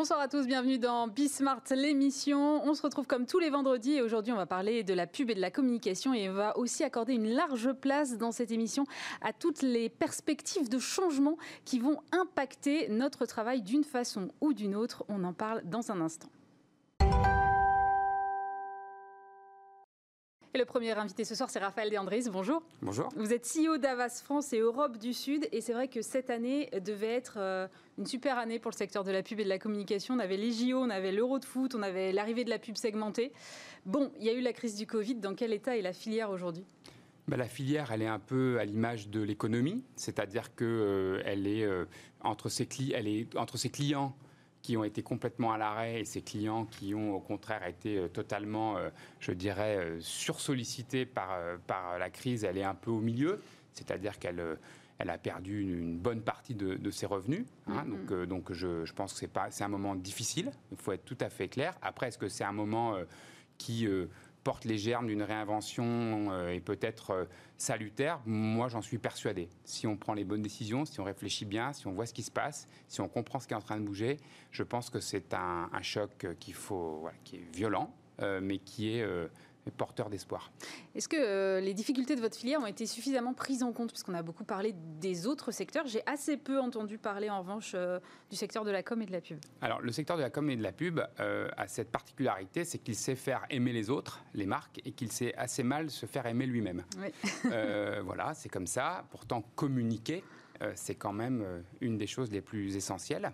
Bonsoir à tous, bienvenue dans Bismart, l'émission. On se retrouve comme tous les vendredis et aujourd'hui on va parler de la pub et de la communication et on va aussi accorder une large place dans cette émission à toutes les perspectives de changement qui vont impacter notre travail d'une façon ou d'une autre. On en parle dans un instant. Et le premier invité ce soir, c'est Raphaël Deandris. Bonjour. Bonjour. Vous êtes CEO d'Avas France et Europe du Sud. Et c'est vrai que cette année devait être euh, une super année pour le secteur de la pub et de la communication. On avait les JO, on avait l'Euro de foot, on avait l'arrivée de la pub segmentée. Bon, il y a eu la crise du Covid. Dans quel état est la filière aujourd'hui? Bah, la filière, elle est un peu à l'image de l'économie, c'est-à-dire qu'elle euh, est, euh, entre ses elle est entre ses clients qui ont été complètement à l'arrêt et ces clients qui ont au contraire été euh, totalement, euh, je dirais, euh, sursollicités par, par la crise, elle est un peu au milieu, c'est-à-dire qu'elle elle a perdu une, bonne partie de, ses revenus. Hein. Mm-hmm. donc, donc je, je, pense que c'est pas, c'est un moment difficile. Il faut être tout à fait clair. Après, est-ce que c'est un moment qui porte les germes d'une réinvention euh, et peut-être euh, salutaire, moi j'en suis persuadé. Si on prend les bonnes décisions, si on réfléchit bien, si on voit ce qui se passe, si on comprend ce qui est en train de bouger, je pense que c'est un, choc qu'il faut, qui est violent, euh, mais qui est porteur d'espoir. Est-ce que euh, les difficultés de votre filière ont été suffisamment prises en compte? Puisqu'on a beaucoup parlé des autres secteurs. J'ai assez peu entendu parler en revanche euh, du secteur de la com et de la pub. Alors le secteur de la com et de la pub euh, a cette particularité, c'est qu'il sait faire aimer les autres, les marques, et qu'il sait assez mal se faire aimer lui-même. voilà, c'est comme ça. Pourtant, communiquer, c'est quand même une des choses les plus essentielles.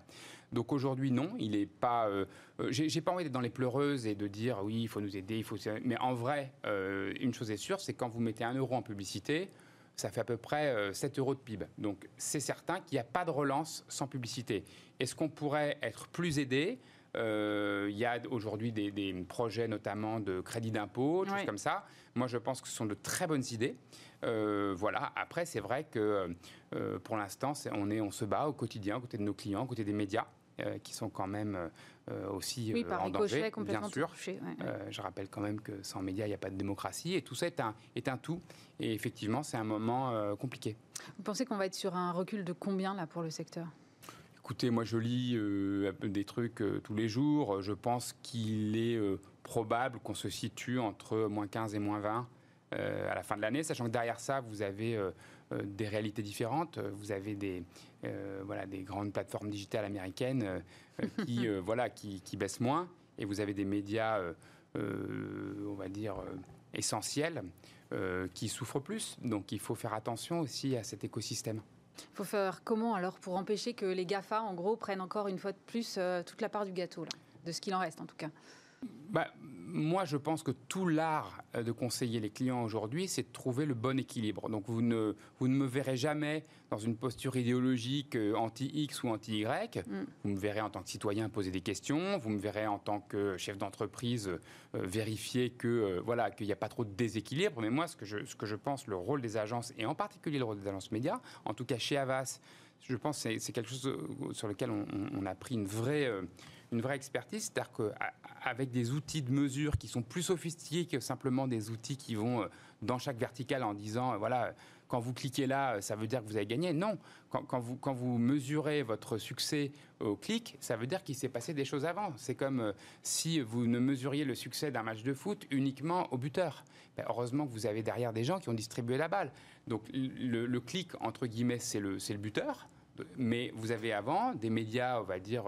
Donc aujourd'hui, non, il n'est pas. Euh, euh, j'ai pas envie d'être dans les pleureuses et de dire oui, il faut nous aider, il faut. Mais en vrai, euh, une chose est sûre, c'est quand vous mettez un euro en publicité, ça fait à peu près 7 euros de PIB. Donc c'est certain qu'il n'y a pas de relance sans publicité. Est-ce qu'on pourrait être plus aidé? Il y a aujourd'hui des, projets notamment de crédit d'impôt, des choses comme ça. Moi, je pense que ce sont de très bonnes idées. voilà. Après, c'est vrai que pour l'instant, on, on se bat au quotidien, côté de nos clients, côté des médias. Euh, qui sont quand même euh, euh, aussi en danger, bien sûr. je rappelle quand même que sans médias, il n'y a pas de démocratie, et tout ça est un, est un tout. Et effectivement, c'est un moment compliqué. Vous pensez qu'on va être sur un recul de combien là pour le secteur? Écoutez, moi je lis des trucs tous les jours. Je pense qu'il est probable qu'on se situe entre moins 15 et moins 20 à la fin de l'année, sachant que derrière ça, vous avez euh, des réalités différentes. Vous avez des, euh, voilà, des grandes plateformes digitales américaines euh, qui, voilà, qui, qui, baissent moins, et vous avez des médias, on va dire, essentiels qui souffrent plus. Donc il faut faire attention aussi à cet écosystème. Il faut faire comment alors pour empêcher que les GAFA, en gros, prennent encore une fois de plus toute la part du gâteau, de ce qu'il en reste en tout cas. Bah, moi, je pense que tout l'art de conseiller les clients aujourd'hui, c'est de trouver le bon équilibre. Donc, vous ne, vous ne me verrez jamais dans une posture idéologique euh, anti-X ou anti-Y. Mm. Vous me verrez en tant que citoyen poser des questions. Vous me verrez en tant que chef d'entreprise euh, vérifier que euh, voilà qu'il n'y a pas trop de déséquilibre. Mais moi, ce que, je, ce que je pense, le rôle des agences, et en particulier le rôle des agences médias, en tout cas chez Avas, je pense que c'est quelque chose sur lequel on, on a pris une vraie une vraie expertise, c'est-à-dire qu'avec des outils de mesure qui sont plus sophistiqués que simplement des outils qui vont euh, dans chaque verticale en disant, euh, voilà, quand vous cliquez là, euh, ça veut dire que vous avez gagné. Non, quand, vous, quand vous mesurez votre succès au clic, ça veut dire qu'il s'est passé des choses avant. C'est comme si vous ne mesuriez le succès d'un match de foot uniquement au buteur. Ben, heureusement que vous avez derrière des gens qui ont distribué la balle. Donc le, clic, entre guillemets, c'est le, le buteur. Mais vous avez avant des médias, on va dire,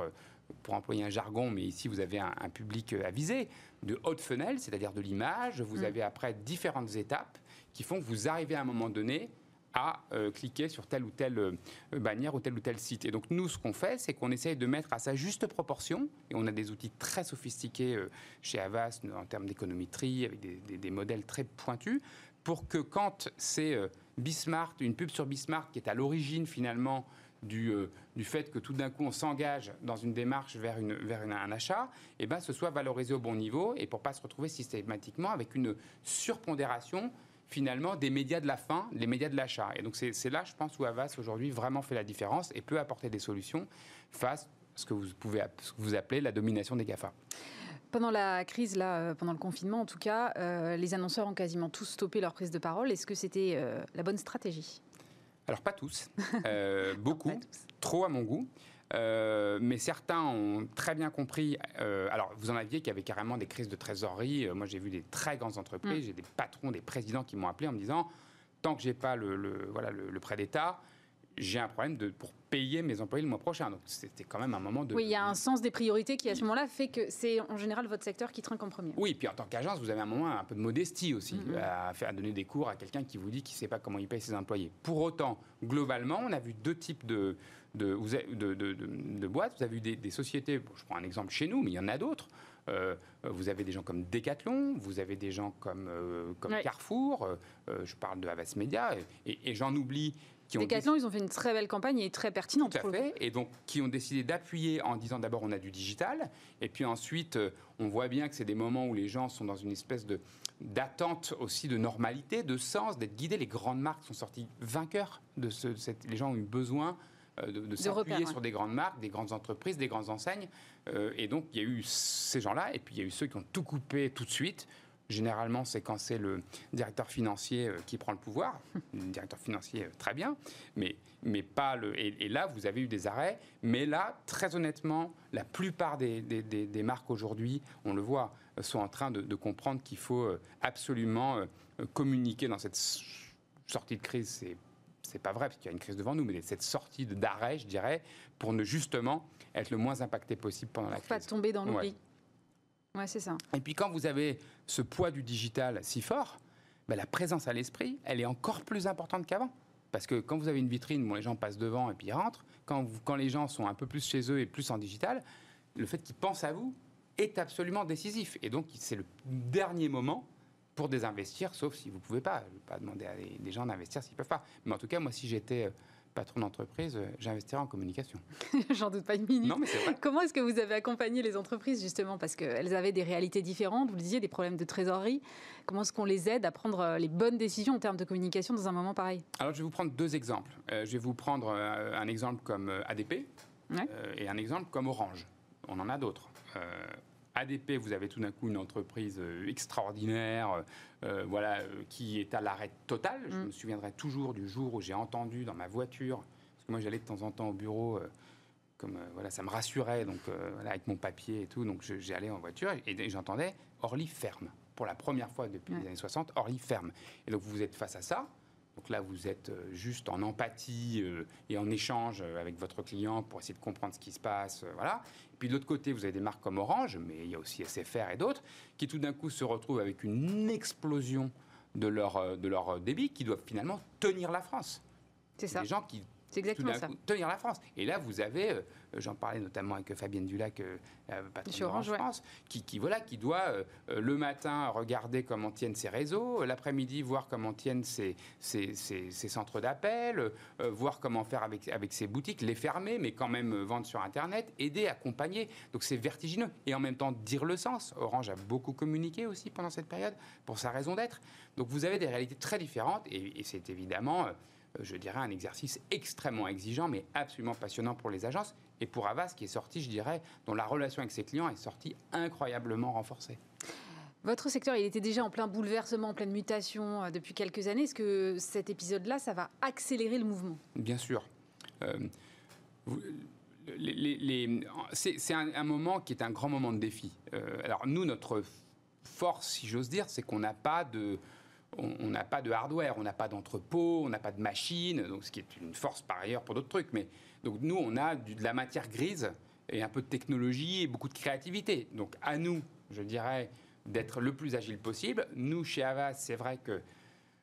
pour employer un jargon, mais ici vous avez un, public euh, avisé, de haute fenêtre, c'est-à-dire de l'image. Vous mm. avez après différentes étapes qui font que vous arrivez à un moment donné à euh, cliquer sur telle ou telle euh, bannière ou tel ou tel site. Et donc nous, ce qu'on fait, c'est qu'on essaye de mettre à sa juste proportion, et on a des outils très sophistiqués chez Avast en termes d'économétrie, avec des, des, modèles très pointus, pour que quand c'est Bismart, une pub sur Bismart qui est à l'origine finalement du, euh, du fait que tout d'un coup on s'engage dans une démarche vers, une, vers un achat, et eh ben, ce soit valorisé au bon niveau et pour pas se retrouver systématiquement avec une surpondération finalement des médias de la fin, les médias de l'achat. Et donc c'est là, je pense, où Avas aujourd'hui vraiment fait la différence et peut apporter des solutions face à ce que vous pouvez ce que vous appelez la domination des GAFA. Pendant la crise, là, euh, pendant le confinement en tout cas, euh, les annonceurs ont quasiment tous stoppé leur prise de parole. Est-ce que c'était la bonne stratégie? Alors pas tous, euh, beaucoup, trop à mon goût. mais certains ont très bien compris. alors, vous en aviez qui avaient carrément des crises de trésorerie. moi, j'ai vu des très grandes entreprises, mm. j'ai des patrons, des présidents qui m'ont appelé en me disant tant que j'ai pas le, voilà, le prêt d'État, j'ai un problème de, pour payer mes employés le mois prochain. Donc c'était quand même un moment de... Oui, il y a un sens des priorités qui à ce moment-là fait que c'est en général votre secteur qui trinque en premier. Oui, puis en tant qu'agence, vous avez un moment un peu de modestie aussi mm-hmm. à, faire, donner des cours à quelqu'un qui vous dit qu'il ne sait pas comment il paye ses employés. Pour autant, globalement, on a vu deux types de, de, de, de, boîtes. Vous avez eu des, sociétés, je prends un exemple chez nous, mais il y en a d'autres. Euh, vous avez des gens comme Decathlon, vous avez des gens comme, euh, comme Carrefour, euh, je parle de Havas Media, et, et j'en oublie Decathlon, ils ont fait une très belle campagne et très pertinente. Tout à fait. Et donc, qui ont décidé d'appuyer en disant d'abord on a du digital, et puis ensuite euh, on voit bien que c'est des moments où les gens sont dans une espèce de d'attente aussi de normalité, de sens, d'être guidés. Les grandes marques sont sorties vainqueurs de ce. Cette, les gens ont eu besoin euh, de, s'appuyer sur des grandes marques, des grandes entreprises, des grandes enseignes. Euh, et donc, il y a eu ces gens-là, et puis il y a eu ceux qui ont tout coupé tout de suite. Généralement, c'est quand c'est le directeur financier euh, qui prend le pouvoir. Le directeur financier, euh, très bien, mais, mais pas le. Et, là, vous avez eu des arrêts. Mais là, très honnêtement, la plupart des, des, marques aujourd'hui, on le voit, euh, sont en train de, comprendre qu'il faut absolument communiquer dans cette sortie de crise. C'est c'est pas vrai parce qu'il y a une crise devant nous, mais cette sortie d'arrêt, je dirais, pour ne justement être le moins impacté possible pendant la crise. Pas tomber dans l'oubli. Ouais, c'est ça. Et puis quand vous avez ce poids du digital si fort, ben, la présence à l'esprit, elle est encore plus importante qu'avant. Parce que quand vous avez une vitrine, bon, les gens passent devant et puis rentrent. Quand, quand les gens sont un peu plus chez eux et plus en digital, le fait qu'ils pensent à vous est absolument décisif. Et donc, c'est le dernier moment pour désinvestir, sauf si vous ne pouvez pas. Je ne vais pas demander à des gens d'investir s'ils ne peuvent pas. Mais en tout cas, moi, si j'étais euh, patron d'entreprise, euh, j'investirai en communication. J'en doute pas une minute. Comment est-ce que vous avez accompagné les entreprises justement? Parce qu'elles avaient des réalités différentes, vous le disiez, des problèmes de trésorerie. Comment est-ce qu'on les aide à prendre euh, les bonnes décisions en termes de communication dans un moment pareil? Alors je vais vous prendre deux exemples. Euh, je vais vous prendre un exemple comme ADP et un exemple comme Orange. On en a d'autres. ADP, vous avez tout d'un coup une entreprise euh, extraordinaire, euh, euh, voilà, qui est à l'arrêt total. Je mm. me souviendrai toujours du jour où j'ai entendu dans ma voiture, parce que moi j'allais de temps en temps au bureau, comme voilà, ça me rassurait, donc avec mon papier et tout, donc j'ai allé en voiture et, j'entendais Orly ferme. Pour la première fois depuis les années 60, Orly ferme. Et donc vous êtes face à ça, donc là, vous êtes juste en empathie et en échange avec votre client pour essayer de comprendre ce qui se passe. Voilà. Puis de l'autre côté, vous avez des marques comme Orange, mais il y a aussi SFR et d'autres, qui tout d'un coup se retrouvent avec une explosion de leur, de leur débit qui doivent finalement tenir la France. C'est ça. Des gens qui c'est exactement ça. tenir la France. Et là, vous avez, euh, j'en parlais notamment avec Fabienne Dulac, euh, patron Orange France, qui, qui, voilà, qui doit euh, le matin regarder comment tiennent ses réseaux, l'après-midi voir comment tiennent ses, ses, centres d'appel, voir comment faire avec, avec ses boutiques, les fermer, mais quand même vendre sur Internet, aider, accompagner. Donc c'est vertigineux. Et en même temps, dire le sens. Orange a beaucoup communiqué aussi pendant cette période pour sa raison d'être. Donc vous avez des réalités très différentes et, et c'est évidemment euh, je dirais, un exercice extrêmement exigeant, mais absolument passionnant pour les agences. Et pour Avas, qui est sorti, je dirais, dont la relation avec ses clients est sortie incroyablement renforcée. Votre secteur, il était déjà en plein bouleversement, en pleine mutation euh, depuis quelques années. Est-ce que cet épisode-là, ça va accélérer le mouvement? Bien sûr. Euh, c'est un, moment qui est un grand moment de défi. alors nous, notre force, si j'ose dire, c'est qu'on n'a pas de on n'a pas de hardware, on n'a pas d'entrepôt, on n'a pas de machine, donc ce qui est une force par ailleurs pour d'autres trucs. Mais donc nous, on a de la matière grise et un peu de technologie et beaucoup de créativité. Donc à nous, je dirais, d'être le plus agile possible. Nous, chez Avas, c'est vrai que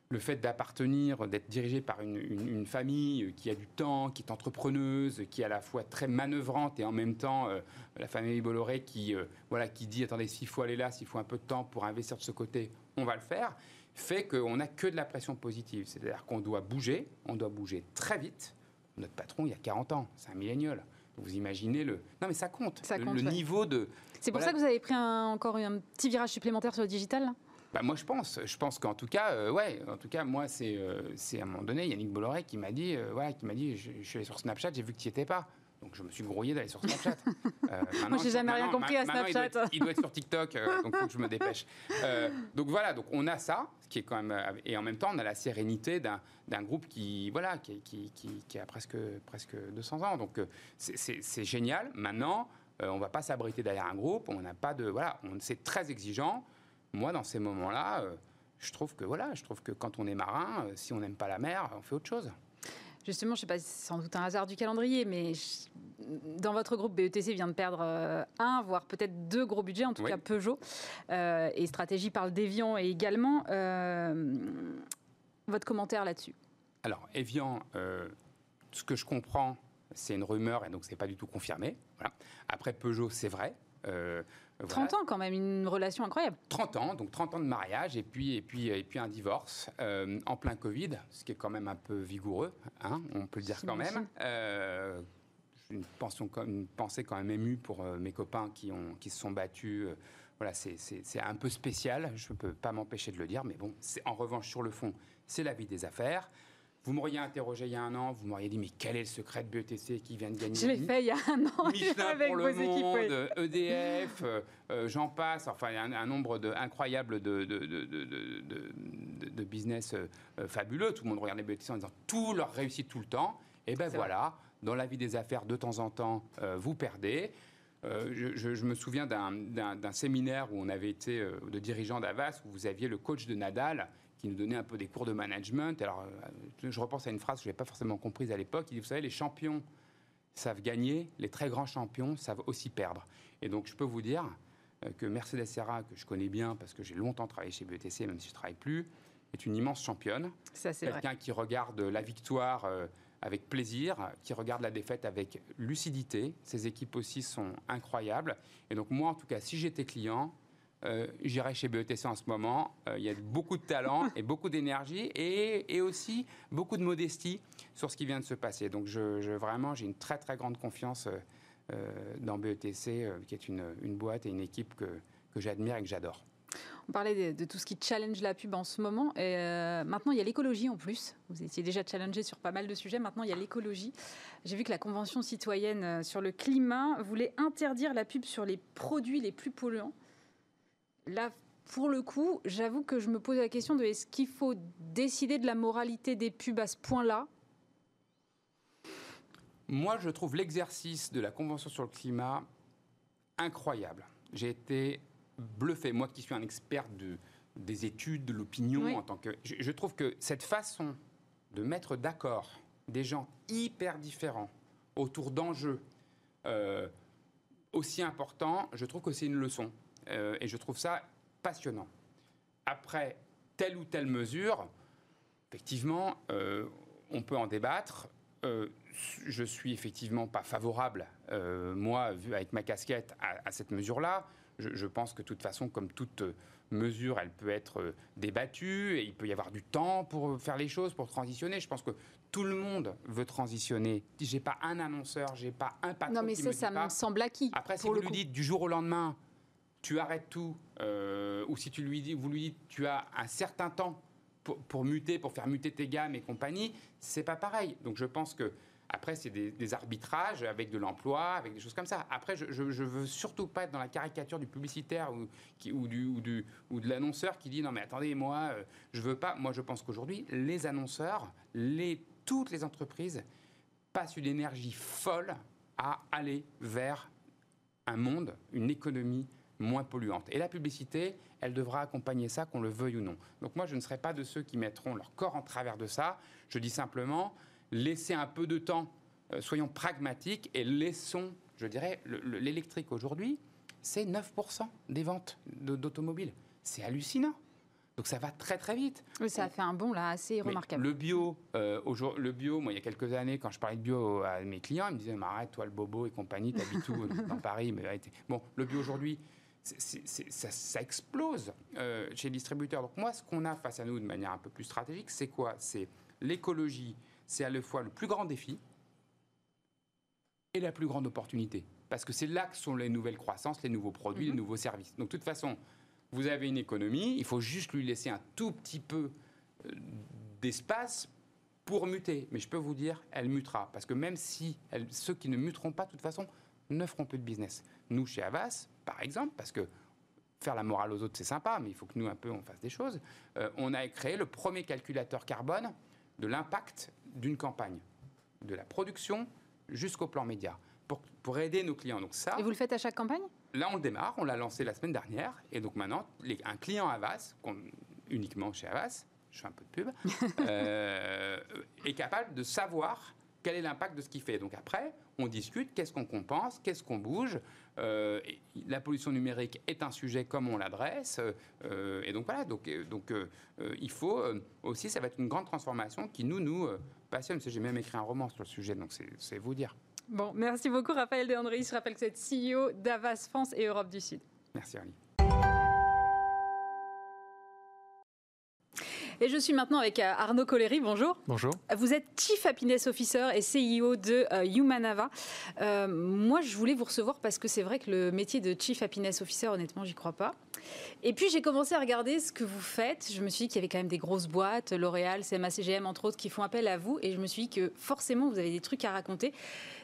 le fait d'appartenir, d'être dirigé par une, famille qui a du temps, qui est entrepreneuse, qui est à la fois très manœuvrante et en même temps euh, la famille Bolloré qui, euh, voilà, qui dit attendez, s'il faut aller là, s'il faut un peu de temps pour investir de ce côté, on va le faire fait qu'on n'a que de la pression positive. C'est-à-dire qu'on doit bouger, on doit bouger très vite. Notre patron, il y a 40 ans, c'est un millénial. Vous imaginez le. Non, mais ça compte. Ça compte le, niveau de. C'est pour ça que vous avez pris encore un petit virage supplémentaire sur le digital bah moi, je pense. Je pense qu'en tout cas, euh, ouais, en tout cas, moi, c'est, euh, c'est à un moment donné, Yannick Bolloré qui m'a dit, euh, qui m'a dit, je, suis allé sur Snapchat, j'ai vu que tu n'y étais pas. Donc je me suis grouillé d'aller sur Snapchat. Euh, Moi, j'ai jamais rien compris à Snapchat. Il doit, être, sur TikTok, euh, donc faut que je me dépêche. Euh, donc voilà, donc on a ça, qui est quand même, et en même temps, on a la sérénité d'un groupe qui, voilà, qui, qui, qui, a presque, presque 200 ans. Donc c'est génial. Maintenant, on ne va pas s'abriter derrière un groupe. On n'a pas de, voilà, c'est très exigeant. Moi, dans ces moments-là, je trouve que voilà, je trouve que quand on est marin, si on n'aime pas la mer, on fait autre chose. Justement, je ne sais pas, c'est sans doute un hasard du calendrier, mais dans votre groupe, BETC vient de perdre euh, un, voire peut-être deux gros budgets, en tout cas Peugeot. Euh, et Stratégie parle d'Evian également. Euh, votre commentaire là-dessus Alors, Evian, ce que je comprends, c'est une rumeur et donc ce n'est pas du tout confirmé. Après Peugeot, c'est vrai. 30 ans quand même, une relation incroyable. 30 ans, donc 30 ans de mariage et puis, et puis, et puis un divorce euh, en plein Covid, ce qui est quand même un peu vigoureux, hein, on peut le dire quand même. Euh, une, pension, une pensée quand même émue pour euh, mes copains qui, ont, qui se sont battus. voilà, c'est un peu spécial, je ne peux pas m'empêcher de le dire, mais bon, en revanche, sur le fond, c'est la vie des affaires. Vous m'auriez interrogé il y a un an, vous m'auriez dit mais quel est le secret de BETC qui vient de gagner Je l'ai fait il y a un an Michelin avec pour le monde, EDF, euh, euh, j'en passe, enfin un, un nombre de, incroyable de, de, de business euh, fabuleux. Tout le monde regardait BETC en disant tout leur réussit tout le temps. Et ben voilà, dans la vie des affaires, de temps en temps, vous perdez. Je, je, me souviens d'un séminaire où on avait été de dirigeant d'Avas, où vous aviez le coach de Nadal qui nous donnait un peu des cours de management. Alors, euh, je repense à une phrase que je n'avais pas forcément comprise à l'époque. Il dit, vous savez, les champions savent gagner, les très grands champions savent aussi perdre. Et donc, je peux vous dire euh, que Mercedes Serra, que je connais bien parce que j'ai longtemps travaillé chez BETC, même si je ne travaille plus, est une immense championne. Ça, c'est Quelqu'un qui regarde la victoire euh, avec plaisir, qui regarde la défaite avec lucidité. Ses équipes aussi sont incroyables. Et donc, moi, en tout cas, si j'étais client, euh, j'irai chez BETC en ce moment. Euh, il y a beaucoup de talent et beaucoup d'énergie et, aussi beaucoup de modestie sur ce qui vient de se passer. Donc je, vraiment, j'ai une très très grande confiance euh, dans BETC, qui est une, boîte et une équipe que, j'admire et que j'adore. On parlait de, tout ce qui challenge la pub en ce moment. Et maintenant, il y a l'écologie en plus. Vous étiez déjà challengé sur pas mal de sujets. Maintenant, il y a l'écologie. J'ai vu que la Convention citoyenne sur le climat voulait interdire la pub sur les produits les plus polluants là, pour le coup, j'avoue que je me pose la question de est-ce qu'il faut décider de la moralité des pubs à ce point-là? Moi, je trouve l'exercice de la Convention sur le climat incroyable. J'ai été bluffé, moi qui suis un expert de, des études, de l'opinion, en tant que. Je, trouve que cette façon de mettre d'accord des gens hyper différents autour d'enjeux euh, aussi importants, je trouve que c'est une leçon. Euh, et je trouve ça passionnant. Après telle ou telle mesure, effectivement, euh, on peut en débattre. Euh, je suis effectivement pas favorable, moi, vu avec ma casquette, à, cette mesure-là. Je, pense que de toute façon, comme toute mesure, elle peut être débattue et il peut y avoir du temps pour faire les choses, pour transitionner. Je pense que tout le monde veut transitionner. J'ai pas un annonceur, j'ai pas un patron. Non, mais ça, ça me semble acquis. Après, si vous lui dites du jour au lendemain, tu arrêtes tout, euh, ou si tu lui dis, vous lui dites, tu as un certain temps pour, muter, pour faire muter tes gammes et compagnie, c'est pas pareil. Donc je pense que après, c'est des, arbitrages avec de l'emploi, avec des choses comme ça. Après, je, veux surtout pas être dans la caricature du publicitaire ou, qui, ou, du, ou, du, ou de l'annonceur qui dit non mais attendez, moi, euh, je veux pas. Moi, je pense qu'aujourd'hui, les annonceurs, les, toutes les entreprises passent une énergie folle à aller vers un monde, une économie moins polluante. Et la publicité, elle devra accompagner ça, qu'on le veuille ou non. Donc moi, je ne serai pas de ceux qui mettront leur corps en travers de ça. Je dis simplement, laissez un peu de temps, euh, soyons pragmatiques et laissons, je dirais, l'électrique aujourd'hui, c'est 9% des ventes d'automobiles. C'est hallucinant. Donc ça va très très vite. Oui, ça a fait un bond là assez remarquable. Le bio, euh, le bio, moi il y a quelques années, quand je parlais de bio à mes clients, ils me disaient arrête toi le bobo et compagnie, t'habites où dans Paris mais Bon, le bio aujourd'hui, ça, explose euh, chez les distributeurs. Donc moi, ce qu'on a face à nous de manière un peu plus stratégique, c'est quoi? C'est l'écologie, c'est à la fois le plus grand défi et la plus grande opportunité. Parce que c'est là que sont les nouvelles croissances, les nouveaux produits, les mhm. nouveaux services. Donc de toute façon, vous avez une économie, il faut juste lui laisser un tout petit peu euh, d'espace pour muter. Mais je peux vous dire, elle mutera. Parce que même si ceux qui ne muteront pas, de toute façon, ne feront plus de business. Nous, chez Avas, par exemple, parce que faire la morale aux autres, c'est sympa, mais il faut que nous, un peu, on fasse des choses. Euh, on a créé le premier calculateur carbone de l'impact d'une campagne, de la production jusqu'au plan média, pour, pour aider nos clients. Donc ça, et vous le faites à chaque campagne? Là, on le démarre, on l'a lancé la semaine dernière, et donc maintenant, un client Avas, uniquement chez Avas, je fais un peu de pub, euh, est capable de savoir quel est l'impact de ce qu'il fait. Donc après, on discute, qu'est-ce qu'on compense, qu'est-ce qu'on bouge. Euh, la pollution numérique est un sujet comme on l'adresse. Euh, et donc voilà, donc, donc il faut aussi, ça va être une grande transformation qui nous, nous passionne. J'ai même écrit un roman sur le sujet, donc c'est vous dire. Bon, merci beaucoup Raphaël De André. Je rappelle que vous êtes CEO d'Avas France et Europe du Sud. Merci Ali. Et je suis maintenant avec euh, Arnaud Collery. Bonjour. Bonjour. Vous êtes Chief Happiness Officer et CEO de euh, Humanava. Euh, moi, je voulais vous recevoir parce que c'est vrai que le métier de Chief Happiness Officer, honnêtement, j'y crois pas. Et puis, j'ai commencé à regarder ce que vous faites. Je me suis dit qu'il y avait quand même des grosses boîtes, L'Oréal, CMA, CGM, entre autres, qui font appel à vous. Et je me suis dit que forcément, vous avez des trucs à raconter.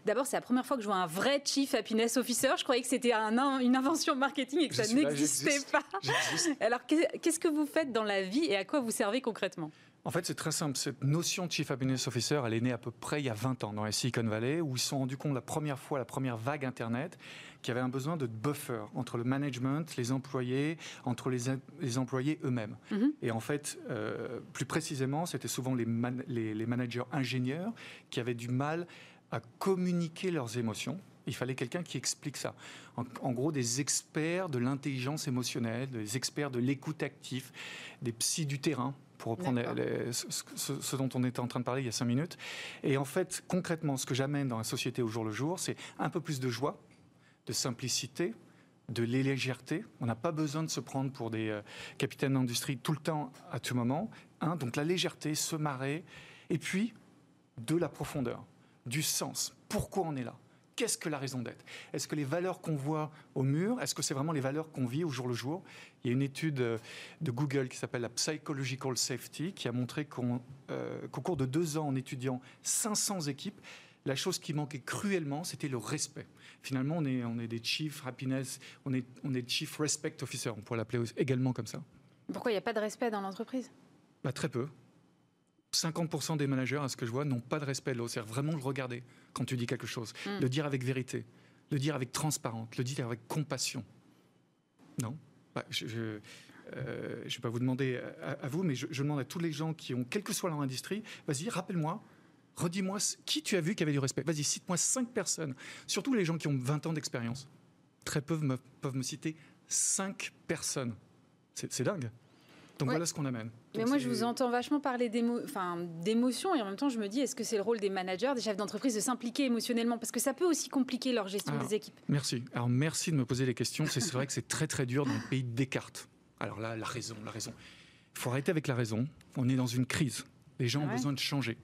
D'abord, c'est la première fois que je vois un vrai Chief Happiness Officer. Je croyais que c'était un, une invention marketing et que ça n'existait pas. Alors, qu'est-ce que vous faites dans la vie et à quoi vous servez concrètement? En fait, c'est très simple. Cette notion de Chief Happiness Officer, elle est née à peu près il y a 20 ans dans la Silicon Valley, où ils se sont rendus compte la première fois, la première vague Internet, qu'il y avait un besoin de buffer entre le management, les employés, entre les, employés eux-mêmes. Mhm. Et en fait, euh, plus précisément, c'était souvent les, les, managers ingénieurs qui avaient du mal à communiquer leurs émotions. Il fallait quelqu'un qui explique ça. En, gros, des experts de l'intelligence émotionnelle, des experts de l'écoute active, des psys du terrain, pour reprendre ce, dont on était en train de parler il y a cinq minutes. Et en fait, concrètement, ce que j'amène dans la société au jour le jour, c'est un peu plus de joie, de simplicité, de légèreté. On n'a pas besoin de se prendre pour des euh, capitaines d'industrie tout le temps, à tout moment. Hein. donc la légèreté, se marrer, et puis de la profondeur du sens. Pourquoi on est là? Qu'est-ce que la raison d'être? Est-ce que les valeurs qu'on voit au mur, est-ce que c'est vraiment les valeurs qu'on vit au jour le jour? Il y a une étude euh, de Google qui s'appelle la Psychological Safety qui a montré euh, qu'au cours de deux ans en étudiant 500 équipes, la chose qui manquait cruellement, c'était le respect. Finalement, on est, on est des chief happiness, on est, on est chief respect officer, on pourrait l'appeler également comme ça. Pourquoi il n'y a pas de respect dans l'entreprise? Bah, Très peu. 50% des managers, à ce que je vois, n'ont pas de respect de l'autre. C'est vraiment le regarder quand tu dis quelque chose, hmm. le dire avec vérité, le dire avec transparence, le dire avec compassion. Non? Bah, Je ne euh, vais pas vous demander à, vous, mais je, demande à tous les gens qui ont, quelle que soit leur industrie, vas-y, rappelle-moi, redis-moi qui tu as vu qui avait du respect? Vas-y, cite-moi cinq personnes, surtout les gens qui ont 20 ans d'expérience. Très peu me, peuvent me citer cinq personnes. C'est dingue. Donc voilà ce qu'on amène. Mais moi, je vous entends vachement parler d'émotions et en même temps, je me dis, est-ce que c'est le rôle des managers, des chefs d'entreprise de s'impliquer émotionnellement? Parce que ça peut aussi compliquer leur gestion des équipes. Merci. Alors merci de me poser les questions. C'est vrai que c'est très très dur dans le pays de Descartes. Alors là, la raison, la raison. Il faut arrêter avec la raison. On est dans une crise. Les gens ont besoin de changer.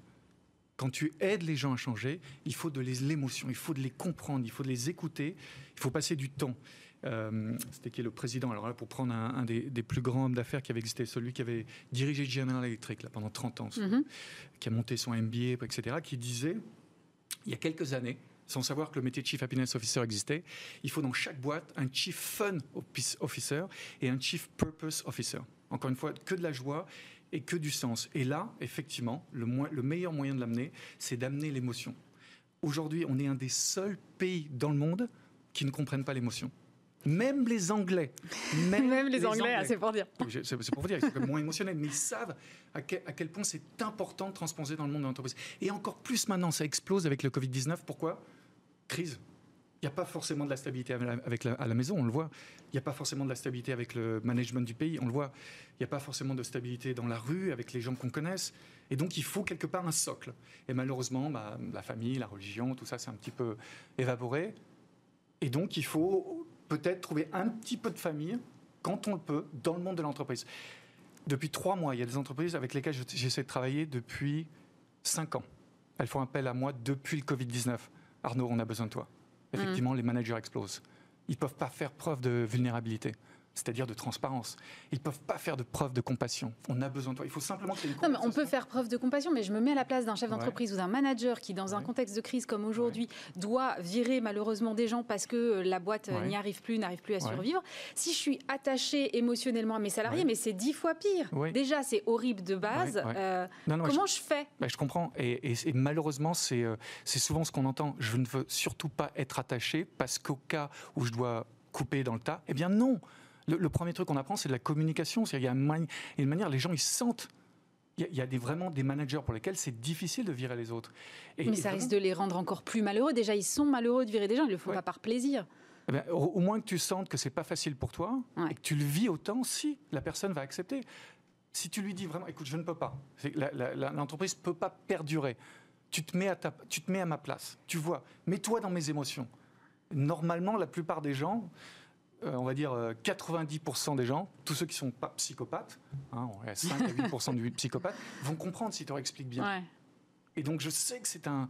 Quand tu aides les gens à changer, il faut de l'émotion, il faut de les comprendre, il faut de les écouter, il faut passer du temps. Euh, c'était qui est le président, alors là, pour prendre un, des, plus grands hommes d'affaires qui avait existé, celui qui avait dirigé General Electric là, pendant 30 ans, mhm. qui a monté son MBA, etc., qui disait, il y a quelques années, sans savoir que le métier de Chief Happiness Officer existait, il faut dans chaque boîte un Chief Fun Officer et un Chief Purpose Officer. Encore une fois, que de la joie et que du sens. Et là, effectivement, le, le meilleur moyen de l'amener, c'est d'amener l'émotion. Aujourd'hui, on est un des seuls pays dans le monde qui ne comprennent pas l'émotion. Même les Anglais. Même, les, Anglais, ah, c'est pour dire. C'est pour vous dire, ils sont moins émotionnels, mais ils savent à quel, point c'est important de transposer dans le monde de l'entreprise. Et encore plus maintenant, ça explose avec le Covid-19. Pourquoi? Crise. Il n'y a pas forcément de la stabilité avec à la maison, on le voit. Il n'y a pas forcément de la stabilité avec le management du pays, on le voit. Il n'y a pas forcément de stabilité dans la rue, avec les gens qu'on connaisse. Et donc, il faut quelque part un socle. Et malheureusement, bah, la famille, la religion, tout ça, c'est un petit peu évaporé. Et donc, il faut peut-être trouver un petit peu de famille, quand on le peut, dans le monde de l'entreprise. Depuis trois mois, il y a des entreprises avec lesquelles j'essaie de travailler depuis cinq ans. Elles font appel à moi depuis le Covid-19. Arnaud, on a besoin de toi. Effectivement, mmh. les managers explosent. Ils ne peuvent pas faire preuve de vulnérabilité. C'est-à-dire de transparence. Ils ne peuvent pas faire de preuve de compassion. On a besoin de toi. Il faut simplement que tu aies une non, mais On peut faire preuve de compassion, mais je me mets à la place d'un chef d'entreprise ou d'un manager qui, dans un contexte de crise comme aujourd'hui, doit virer malheureusement des gens parce que la boîte n'y arrive plus, n'arrive plus à survivre. Si je suis attaché émotionnellement à mes salariés, mais c'est dix fois pire. Déjà, c'est horrible de base. Euh, comment je, fais? Bah, Je comprends. Et, malheureusement, euh, c'est souvent ce qu'on entend. Je ne veux surtout pas être attaché parce qu'au cas où je dois couper dans le tas, eh bien non le, premier truc qu'on apprend, c'est de la communication. Il y a une, manière, les gens, ils sentent il y a, des, vraiment des managers pour lesquels c'est difficile de virer les autres. Mais ça risque de les rendre encore plus malheureux. Déjà, ils sont malheureux de virer des gens, ils ne le font pas par plaisir. Eh au, moins que tu sentes que c'est pas facile pour toi et que tu le vis autant, si la personne va accepter. Si tu lui dis vraiment, écoute, je ne peux pas, l'entreprise ne peut pas perdurer. Tu te, mets à tu te mets à ma place. Tu vois, mets-toi dans mes émotions. Normalement, la plupart des gens, euh, on va dire 90% euh, des gens, tous ceux qui ne sont pas psychopathes, hein, 5 à 8% de psychopathes, vont comprendre si tu leur expliques bien. Et donc je sais que c'est un...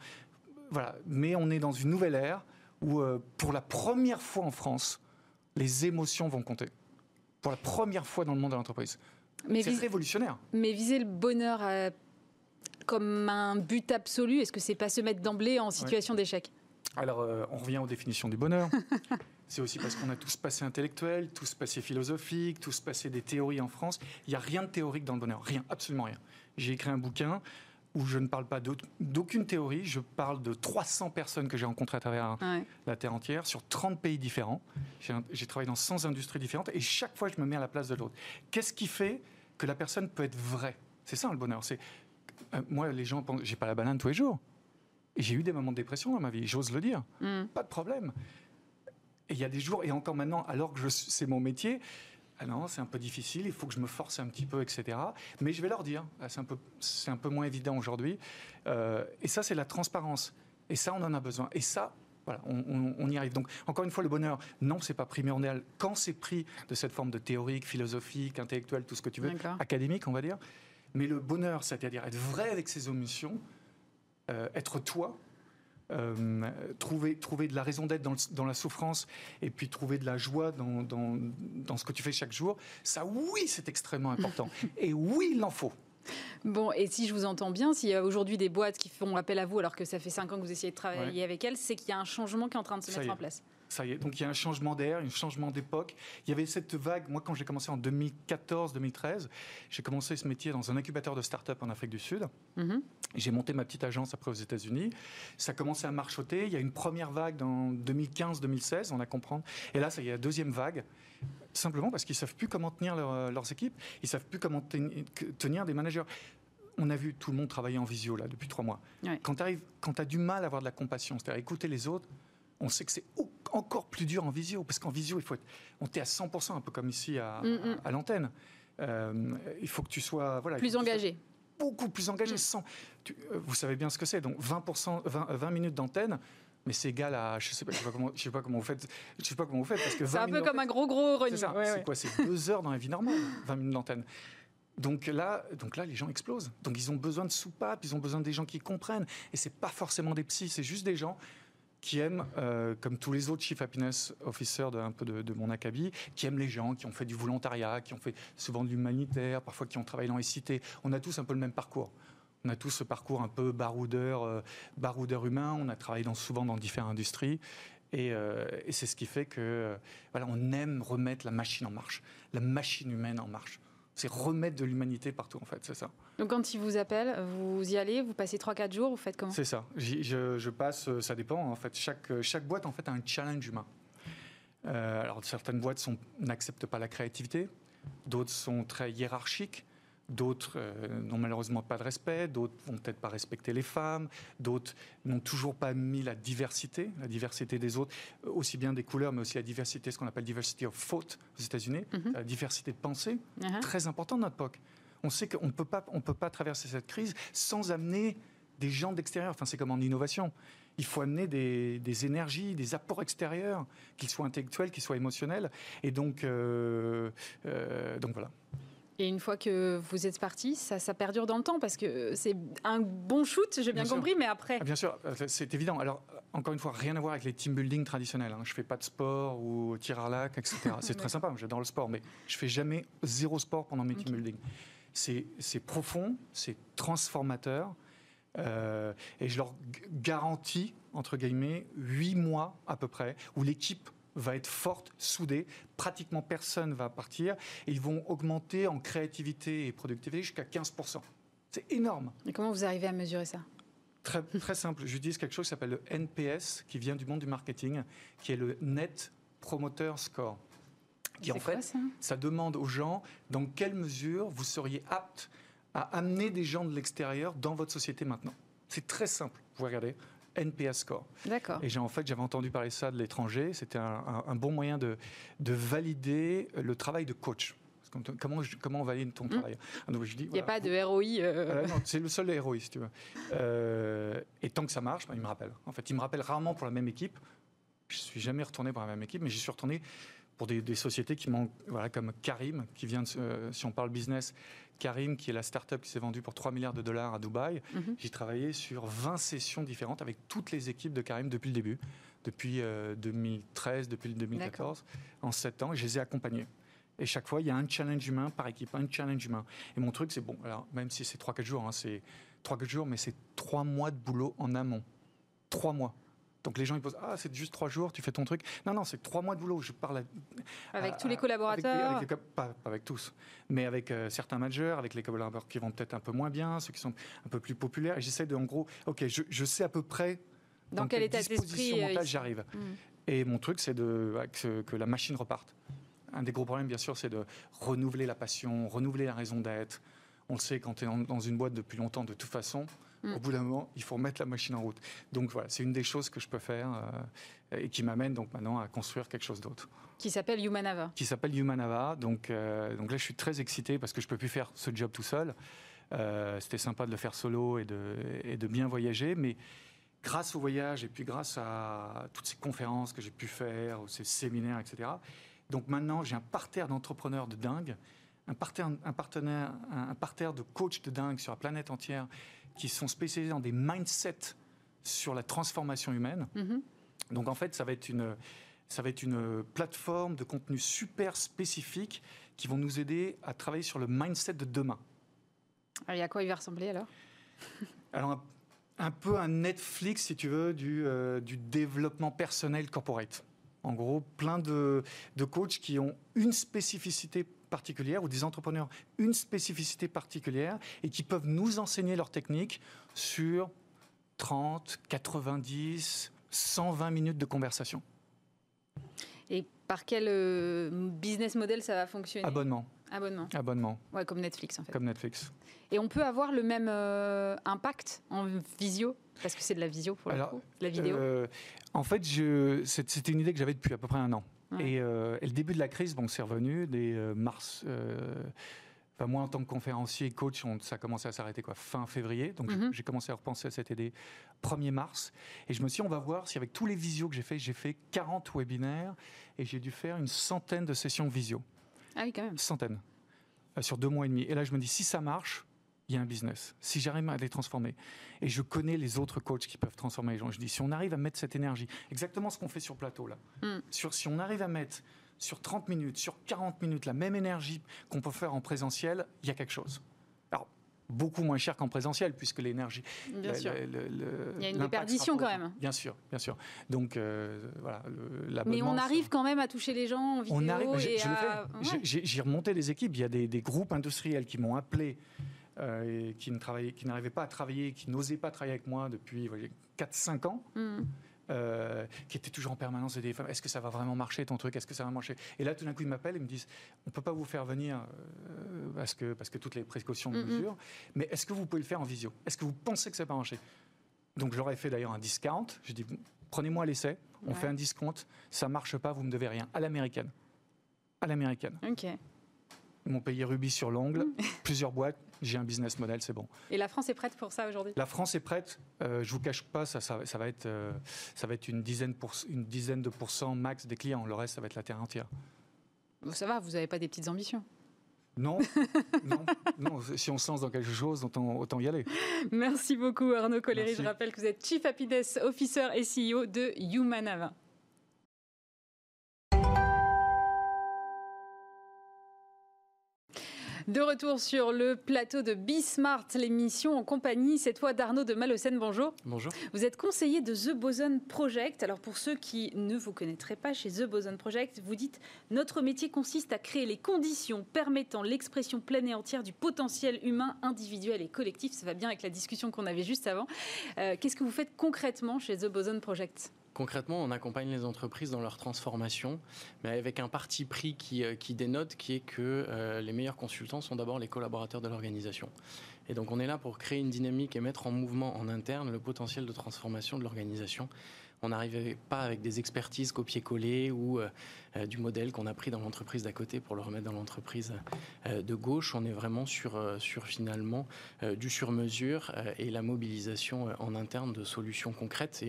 Voilà, mais on est dans une nouvelle ère où euh, pour la première fois en France, les émotions vont compter. Pour la première fois dans le monde de l'entreprise. C'est révolutionnaire. Mais viser le bonheur comme un but absolu, est-ce que c'est pas se mettre d'emblée en situation d'échec? Alors, on revient aux définitions du bonheur. C'est aussi parce qu'on a tous passé intellectuel, tous passé philosophique, tous passé des théories en France. Il n'y a rien de théorique dans le bonheur, rien, absolument rien. J'ai écrit un bouquin où je ne parle pas d'aucune théorie, je parle de 300 personnes que j'ai rencontrées à travers la Terre entière, sur 30 pays différents. J'ai travaillé dans 100 industries différentes et chaque fois je me mets à la place de l'autre. Qu'est-ce qui fait que la personne peut être vraie? C'est ça le bonheur. C'est euh, Moi, les gens pensent, j'ai pas la banane tous les jours. J'ai eu des moments de dépression dans ma vie, j'ose le dire. Mm. Pas de problème. Et il y a des jours, et encore maintenant, alors que c'est mon métier, ah non, c'est un peu difficile, il faut que je me force un petit peu, etc. Mais je vais leur dire, ah, c'est un peu, un peu moins évident aujourd'hui. Euh, et ça, c'est la transparence. Et ça, on en a besoin. Et ça, voilà, on, y arrive. Donc, encore une fois, le bonheur, non, c'est pas primordial. Quand c'est pris de cette forme de théorique, philosophique, intellectuelle, tout ce que tu veux, académique, on va dire. Mais le bonheur, c'est-à-dire être vrai avec ses émotions, euh, être toi, euh, trouver, trouver de la raison d'être dans, la souffrance et puis trouver de la joie dans, dans, ce que tu fais chaque jour, ça oui, c'est extrêmement important. et oui, il en faut. Bon, et si je vous entends bien, s'il y a aujourd'hui des boîtes qui font appel à vous alors que ça fait 5 ans que vous essayez de travailler avec elles, c'est qu'il y a un changement qui est en train de se mettre en place. Ça y est, donc il y a un changement d'air, un changement d'époque. Il y avait cette vague, moi quand j'ai commencé en 2014-2013, j'ai commencé ce métier dans un incubateur de start-up en Afrique du Sud. Mhm. J'ai monté ma petite agence après aux États-Unis. Ça a commencé à marchoter. Il y a une première vague dans 2015-2016, on a comprendre. Et là, ça y est, la deuxième vague. Simplement parce qu'ils ne savent plus comment tenir leurs équipes, ils ne savent plus comment tenir des managers on a vu tout le monde travailler en visio là depuis trois mois. Quand tu as du mal à avoir de la compassion, c'est-à-dire écouter les autres, on sait que c'est encore plus dur en visio, parce qu'en visio, il faut être, on est à 100%, un peu comme ici à, mm, mm. l'antenne. Euh, il faut que tu sois voilà, plus engagé. Beaucoup plus engagé. Mm. Sans, euh, vous savez bien ce que c'est. Donc 20%, 20, minutes d'antenne, mais c'est égal à je sais pas, sais pas comment je sais pas comment vous faites je sais pas comment vous faites parce que c'est un peu comme un gros gros running. C'est c'est quoi c'est deux heures dans la vie normale 20 minutes d'antenne. Donc là, donc là, les gens explosent. Donc ils ont besoin de soupapes, ils ont besoin des gens qui comprennent. Et c'est pas forcément des psys, c'est juste des gens qui aiment, euh, comme tous les autres Chief Happiness Officers de, un peu de, mon acabit, qui aiment les gens, qui ont fait du volontariat, qui ont fait souvent de l'humanitaire, parfois qui ont travaillé dans les cités. On a tous un peu le même parcours. On a tous ce parcours un peu baroudeur, euh, baroudeur humain. On a travaillé dans, souvent dans différentes industries. Et, euh, et c'est ce qui fait que voilà, on aime remettre la machine en marche, la machine humaine en marche c'est remettre de l'humanité partout en fait, c'est ça. Donc quand ils vous appellent, vous y allez, vous passez 3-4 jours, vous faites comment? C'est ça, je, passe, ça dépend en fait, chaque, chaque boîte en fait a un challenge humain. Euh, alors certaines boîtes n'acceptent pas la créativité, d'autres sont très hiérarchiques, D'autres euh, n'ont malheureusement pas de respect, d'autres vont peut-être pas respecter les femmes, d'autres n'ont toujours pas mis la diversité, la diversité des autres, euh, aussi bien des couleurs, mais aussi la diversité, ce qu'on appelle diversity of thought aux États-Unis, mhm. la diversité de pensée, uh-huh. très important dans notre époque. On sait qu'on ne peut pas, on peut pas traverser cette crise sans amener des gens d'extérieur. Enfin, c'est comme en innovation. Il faut amener des, énergies, des apports extérieurs, qu'ils soient intellectuels, qu'ils soient émotionnels. Et donc, euh, donc voilà. Et une fois que vous êtes parti, ça, ça perdure dans le temps parce que c'est un bon shoot, j'ai bien, Bien sûr. compris, mais après. Ah, bien sûr, euh, c'est évident. Alors, encore une fois, rien à voir avec les team building traditionnels. hein. Je fais pas de sport ou tir à l'arc, etc. C'est très sympa, j'adore le sport, mais je fais jamais zéro sport pendant mes team building. C'est profond, c'est transformateur, euh, et je leur garantis, entre guillemets, huit mois à peu près, où l'équipe va être forte, soudée, pratiquement personne va partir, et ils vont augmenter en créativité et productivité jusqu'à 15%. C'est énorme. Et comment vous arrivez à mesurer ça? Très, très simple. J'utilise quelque chose qui s'appelle le NPS, qui vient du monde du marketing, qui est le Net Promoter Score. Qui en quoi, fait, ça? ça demande aux gens dans quelle mesure vous seriez apte à amener des gens de l'extérieur dans votre société maintenant. C'est très simple. Vous regardez NPS Score. D'accord. Et j'ai en fait, j'avais entendu parler ça de l'étranger. C'était un, un- un bon moyen de, de valider le travail de coach. Comment, comment on valide ton travail? Donc, je dis, Il n'y a voilà, pas de ROI. euh, euh, non, c'est le seul héros, si tu veux. Euh, et tant que ça marche, bah, il me rappelle. En fait, il me rappelle rarement pour la même équipe. Je suis jamais retourné pour la même équipe, mais j'y suis retourné pour des, des sociétés qui m'ont, voilà, comme Karim, qui vient, de, euh, si on parle business, Karim, qui est la start-up qui s'est vendue pour 3 milliards de dollars à Dubaï. Mhm. J'ai travaillé sur 20 sessions différentes avec toutes les équipes de Karim depuis le début, depuis euh, 2013, depuis le 2014, en 7 ans, et je les ai accompagnés. Et chaque fois, il y a un challenge humain par équipe, un challenge humain. Et mon truc, c'est bon, alors même si c'est 3-4 jours, hein, c'est 3-4 jours, mais c'est 3 mois de boulot en amont. 3 mois. Donc les gens ils posent Ah, c'est juste 3 jours, tu fais ton truc. Non, non, c'est 3 mois de boulot. Je parle à- avec à- tous les collaborateurs. avec pas, pas avec tous, mais avec euh, certains managers, avec les collaborateurs qui vont peut-être un peu moins bien, ceux qui sont un peu plus populaires. Et j'essaie de, en gros, ok, je, je sais à peu près dans, quel état d'esprit euh, j'arrive. Mm. Et mon truc, c'est de, que, que la machine reparte. Un des gros problèmes, bien sûr, c'est de renouveler la passion, renouveler la raison d'être. On le sait, quand tu es dans une boîte depuis longtemps, de toute façon, Mm. au bout d'un moment, il faut remettre la machine en route. Donc voilà, c'est une des choses que je peux faire euh, et qui m'amène donc maintenant à construire quelque chose d'autre qui s'appelle Humanava. qui s'appelle Humanava. Donc, euh, donc là, je suis très excité parce que je peux plus faire ce job tout seul. Euh, C'était sympa de le faire solo et de, et de bien voyager, mais grâce au voyage et puis grâce à toutes ces conférences que j'ai pu faire, ces séminaires, etc. Donc maintenant, j'ai un parterre d'entrepreneurs de dingue, un parterre, un, partenaire, un, un parterre de coachs de dingue sur la planète entière qui sont spécialisés dans des mindsets sur la transformation humaine. Mhm. Donc en fait, ça va être une, ça va être une plateforme de contenu super spécifique qui vont nous aider à travailler sur le mindset de demain. Et à quoi il va ressembler alors? Alors un, un peu un Netflix, si tu veux, du, euh, du développement personnel corporate. En gros, plein de, de coachs qui ont une spécificité particulière ou des entrepreneurs une spécificité particulière et qui peuvent nous enseigner leurs techniques sur 30, 90, 120 minutes de conversation. Et par quel euh, business model ça va fonctionner? Abonnement, Abonnement. abonnement, Ouais, comme Netflix en fait. comme Netflix. Et on peut avoir le même euh, impact en visio? Parce que c'est de la visio pour Alors, le coup, la vidéo. Euh, en fait, c'était une idée que j'avais depuis à peu près un an. Ouais. Et, euh, et le début de la crise, bon, c'est revenu dès euh, mars. euh, enfin, moi, en tant que conférencier et coach, on- ça a commencé à s'arrêter quoi, fin février. Donc, j'ai- Mhm. j'ai commencé à repenser à cette idée 1er mars. Et je me suis dit, on va voir si avec tous les visios que j'ai fait, j'ai fait 40 webinaires et j'ai dû faire une centaine de sessions visio. Ah oui, quand même. Centaines. Euh, sur deux mois et demi. Et là, je me dis, si ça marche, il y a un business. Si j'arrive à les transformer, et je connais les autres coachs qui peuvent transformer les gens, je dis, si on arrive à mettre cette énergie, exactement ce qu'on fait sur plateau là, Mm. sur, si on arrive à mettre sur 30 minutes, sur 40 minutes, la même énergie qu'on peut faire en présentiel, il y a quelque chose. Alors, beaucoup moins cher qu'en présentiel, puisque l'énergie... Bien sûr. le- le- le- Il y a une déperdition quand même. Bien sûr, bien sûr. Donc, euh, voilà, Mais on arrive quand même à toucher les gens en vidéo. on arrive, j'ai- et je l'ai à-. Ouais. J'ai- J'ai j'ai remonté les équipes. Il y a des, des groupes industriels qui m'ont appelé, euh, et qui ne n'arrivaient pas à travailler, qui n'osaient pas travailler avec moi depuis 4-5 ans, Mm. euh, qui étaient toujours en permanence au téléphone. Est-ce que ça va vraiment marcher ton truc? Est-ce que ça va marcher? Et là, tout d'un coup, ils m'appellent et me disent on peut pas vous faire venir euh, parce que parce que toutes les précautions de Mhm. mesure. Mais est-ce que vous pouvez le faire en visio? Est-ce que vous pensez que ça va marcher? Donc, ai fait d'ailleurs un discount. Je dis prenez-moi l'essai. On Ouais. fait un discount. Ça marche pas, vous me devez rien. À l'américaine. À l'américaine. Ok. Ils m'ont payé rubis sur l'ongle, Mm. plusieurs boîtes, j'ai un business model, c'est bon. Et la France est prête pour ça aujourd'hui? La France est prête, euh, je vous cache pas, ça, ça, ça va être, euh, ça va être une, dizaine pour, une dizaine de pourcents max des clients, le reste, ça va être la terre entière. Bon, Ça va, vous n'avez pas des petites ambitions Non, non, non. Si on se lance dans quelque chose, autant, autant y aller. Merci beaucoup Arnaud Collery. Je rappelle que vous êtes Chief Happiness Officer et CEO de Humanava. De retour sur le plateau de Bismart, l'émission en compagnie cette fois d'Arnaud de Malocène. Bonjour. Bonjour. Vous êtes conseiller de The Boson Project. Alors pour ceux qui ne vous connaîtraient pas chez The Boson Project, vous dites notre métier consiste à créer les conditions permettant l'expression pleine et entière du potentiel humain individuel et collectif. Ça va bien avec la discussion qu'on avait juste avant. Euh, qu'est-ce que vous faites concrètement chez The Boson Project? Concrètement, on accompagne les entreprises dans leur transformation, mais avec un parti pris qui, euh, qui dénote, qui est que euh, les meilleurs consultants sont d'abord les collaborateurs de l'organisation. Et donc on est là pour créer une dynamique et mettre en mouvement en interne le potentiel de transformation de l'organisation. On n'arrive pas avec des expertises copier-coller ou euh, du modèle qu'on a pris dans l'entreprise d'à côté pour le remettre dans l'entreprise de gauche. On est vraiment sur, sur finalement du sur-mesure et la mobilisation en interne de solutions concrètes.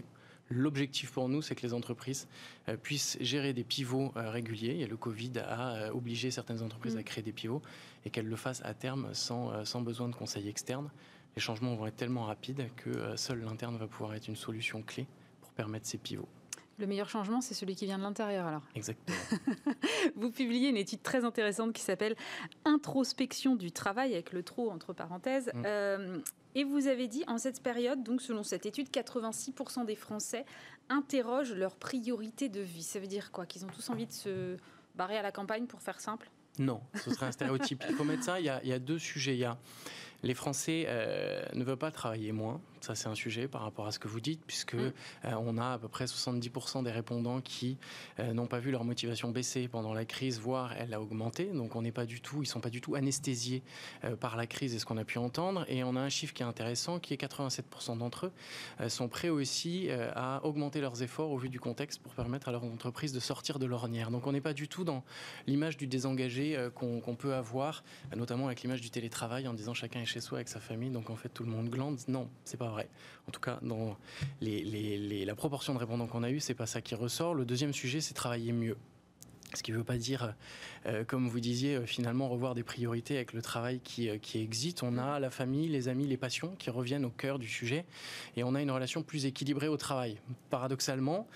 L'objectif pour nous, c'est que les entreprises euh, puissent gérer des pivots euh, réguliers. Et le Covid a euh, obligé certaines entreprises à mm. créer des pivots et qu'elles le fassent à terme sans, sans besoin de conseils externes. Les changements vont être tellement rapides que seul l'interne va pouvoir être une solution clé pour permettre ces pivots. Le meilleur changement, c'est celui qui vient de l'intérieur alors. Exactement. Vous publiez une étude très intéressante qui s'appelle Introspection du travail, avec le trop entre parenthèses. Mm. Et vous avez dit, en cette période, donc selon cette étude, 86% des Français interrogent leurs priorités de vie. Ça veut dire quoi? Qu'ils ont tous envie de se barrer à la campagne, pour faire simple? Non, ce serait un stéréotype. Il faut mettre ça, il y a, il y a deux sujets. Il y a les Français euh, ne veulent pas travailler moins. Ça, c'est un sujet par rapport à ce que vous dites, puisque mm. euh, on a à peu près 70% des répondants qui euh, n'ont pas vu leur motivation baisser pendant la crise, voire elle a augmenté. Donc, on n'est pas du tout, ils sont pas du tout anesthésiés par la crise et ce qu'on a pu entendre. Et on a un chiffre qui est intéressant, qui est 87% d'entre eux sont prêts aussi à augmenter leurs efforts au vu du contexte pour permettre à leur entreprise de sortir de l'ornière. Donc, on n'est pas du tout dans l'image du désengagé qu'on peut avoir, notamment avec l'image du télétravail, en disant chacun est chez soi avec sa famille, donc en fait tout le monde glande. Non, c'est pas vrai. En tout cas, dans la proportion de répondants qu'on a eu, c'est pas ça qui ressort. Le deuxième sujet, c'est travailler mieux. Ce qui ne veut pas dire, euh, comme vous disiez, euh, finalement revoir des priorités avec le travail qui, euh, qui existe. On a la famille, les amis, les passions qui reviennent au cœur du sujet et on a une relation plus équilibrée au travail. Paradoxalement,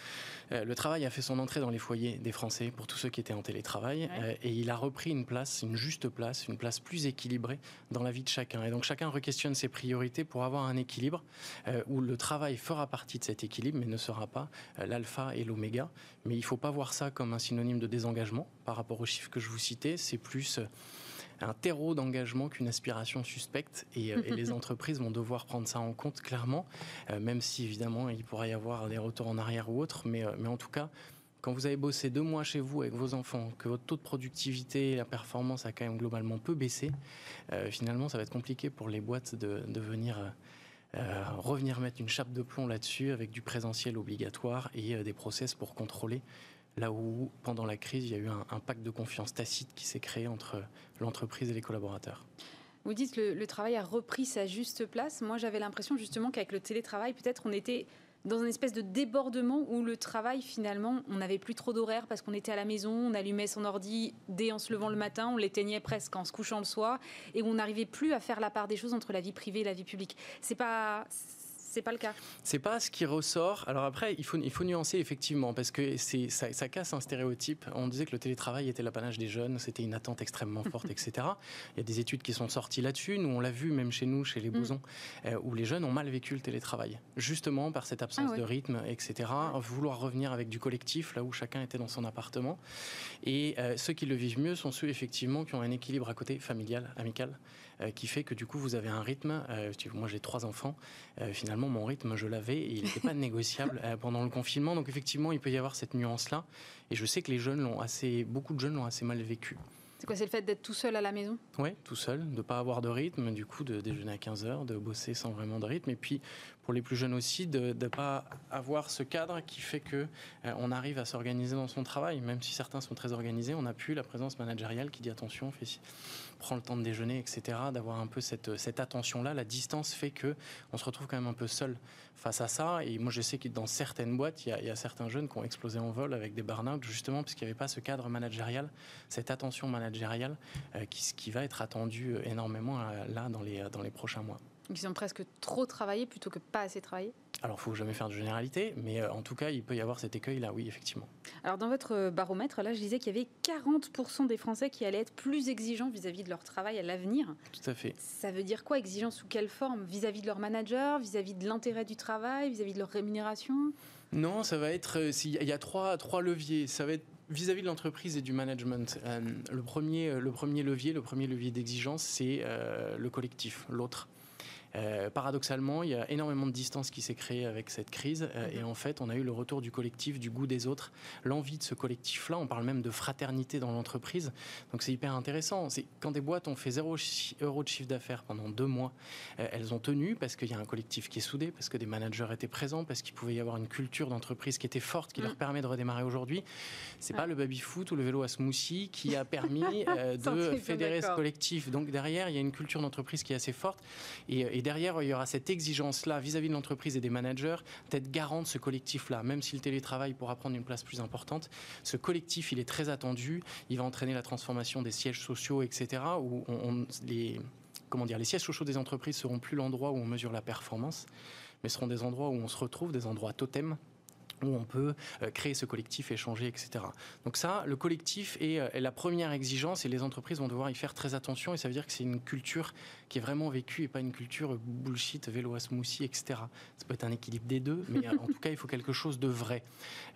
euh, le travail a fait son entrée dans les foyers des Français pour tous ceux qui étaient en télétravail euh, et il a repris une place, une juste place, une place plus équilibrée dans la vie de chacun. Et donc chacun requestionne ses priorités pour avoir un équilibre euh, où le travail fera partie de cet équilibre mais ne sera pas l'alpha et l'oméga. Mais il ne faut pas voir ça comme un synonyme de désengagement par rapport aux chiffres que je vous citais. C'est plus un terreau d'engagement qu'une aspiration suspecte et, euh, les entreprises vont devoir prendre ça en compte clairement, euh, même si évidemment il pourrait y avoir des retours en arrière ou autre, mais, euh, mais en tout cas, quand vous avez bossé deux mois chez vous avec vos enfants, que votre taux de productivité et la performance a quand même globalement peu baissé, finalement, ça va être compliqué pour les boîtes de, de venir revenir mettre une chape de plomb là-dessus avec du présentiel obligatoire et des process pour contrôler là où, pendant la crise, il y a eu un, pacte de confiance tacite qui s'est créé entre l'entreprise et les collaborateurs. Vous dites le, le travail a repris sa juste place. Moi, j'avais l'impression justement qu'avec le télétravail, peut-être on était dans une espèce de débordement où le travail, finalement, on n'avait plus trop d'horaire parce qu'on était à la maison, on allumait son ordi dès en se levant le matin, on l'éteignait presque en se couchant le soir, et on n'arrivait plus à faire la part des choses entre la vie privée et la vie publique. C'est pas c'est pas le cas. C'est pas ce qui ressort. Alors après, il faut, il faut nuancer effectivement parce que c'est, ça, ça, casse un stéréotype. On disait que le télétravail était l'apanage des jeunes, c'était une attente extrêmement forte, etc. Il y a des études qui sont sorties là-dessus. Nous, on l'a vu même chez nous, chez les mm. Bousons, euh, où les jeunes ont mal vécu le télétravail, justement par cette absence ah de rythme, etc. Vouloir revenir avec du collectif, là où chacun était dans son appartement. Et euh, ceux qui le vivent mieux sont ceux effectivement qui ont un équilibre à côté familial, amical. Euh, qui fait que du coup vous avez un rythme. Euh, moi j'ai trois enfants, euh, finalement mon rythme je l'avais et il n'était pas négociable pendant le confinement. Donc effectivement il peut y avoir cette nuance là. Et je sais que les jeunes l'ont assez, beaucoup de jeunes l'ont assez mal vécu. C'est quoi C'est le fait d'être tout seul à la maison? Oui, tout seul, de ne pas avoir de rythme, du coup de déjeuner à 15 heures, de bosser sans vraiment de rythme. Et puis pour les plus jeunes aussi, de ne pas avoir ce cadre qui fait que on arrive à s'organiser dans son travail. Même si certains sont très organisés, on n'a plus la présence managériale qui dit attention, fais prend le temps de déjeuner, etc., d'avoir un peu cette, cette attention-là. La distance fait que on se retrouve quand même un peu seul face à ça. Et moi, je sais que dans certaines boîtes, il y, a, certains jeunes qui ont explosé en vol avec des burn-out, justement parce qu'il n'y avait pas ce cadre managérial, cette attention managériale managériale qui, qui, va être attendue énormément là dans les, dans les prochains mois. Ils ont presque trop travaillé plutôt que pas assez travaillé alors, il faut jamais faire de généralité, mais euh, en tout cas, il peut y avoir cet écueil-là, oui, effectivement. Alors, dans votre baromètre, là, je disais qu'il y avait 40% des Français qui allaient être plus exigeants vis-à-vis de leur travail à l'avenir. Tout à fait. Ça veut dire quoi, exigence sous quelle forme? Vis-à-vis de leur manager, vis-à-vis de l'intérêt du travail, vis-à-vis de leur rémunération? Non, ça va être. Euh, il y a trois, trois leviers. Ça va être vis-à-vis de l'entreprise et du management, euh, le, premier, le premier levier, le premier levier d'exigence, c'est le collectif, l'autre. Euh, paradoxalement, il y a énormément de distance qui s'est créée avec cette crise euh, et en fait, on a eu le retour du collectif, du goût des autres, l'envie de ce collectif-là. On parle même de fraternité dans l'entreprise. Donc c'est hyper intéressant. C'est quand des boîtes ont fait 0 euros de chiffre d'affaires pendant deux mois, euh, elles ont tenu parce qu'il y a un collectif qui est soudé, parce que des managers étaient présents, parce qu'il pouvait y avoir une culture d'entreprise qui était forte, qui leur mm. permet de redémarrer aujourd'hui. C'est pas le baby foot ou le vélo à smoothie qui a permis de fédérer ce collectif. Donc derrière, il y a une culture d'entreprise qui est assez forte et derrière, il y aura cette exigence-là vis-à-vis de l'entreprise et des managers d'être garant de ce collectif-là. Même si le télétravail pourra prendre une place plus importante, ce collectif, il est très attendu. Il va entraîner la transformation des sièges sociaux, etc. Où les, comment les sièges sociaux des entreprises seront plus l'endroit où on mesure la performance, mais seront des endroits où on se retrouve, des endroits totems où on peut euh, créer ce collectif, échanger, etc. Donc ça, le collectif est, euh, la première exigence et les entreprises vont devoir y faire très attention et ça veut dire que c'est une culture qui est vraiment vécue et pas une culture bullshit, vélo à smoothie, etc. Ça peut être un équilibre des deux, mais en tout cas, il faut quelque chose de vrai.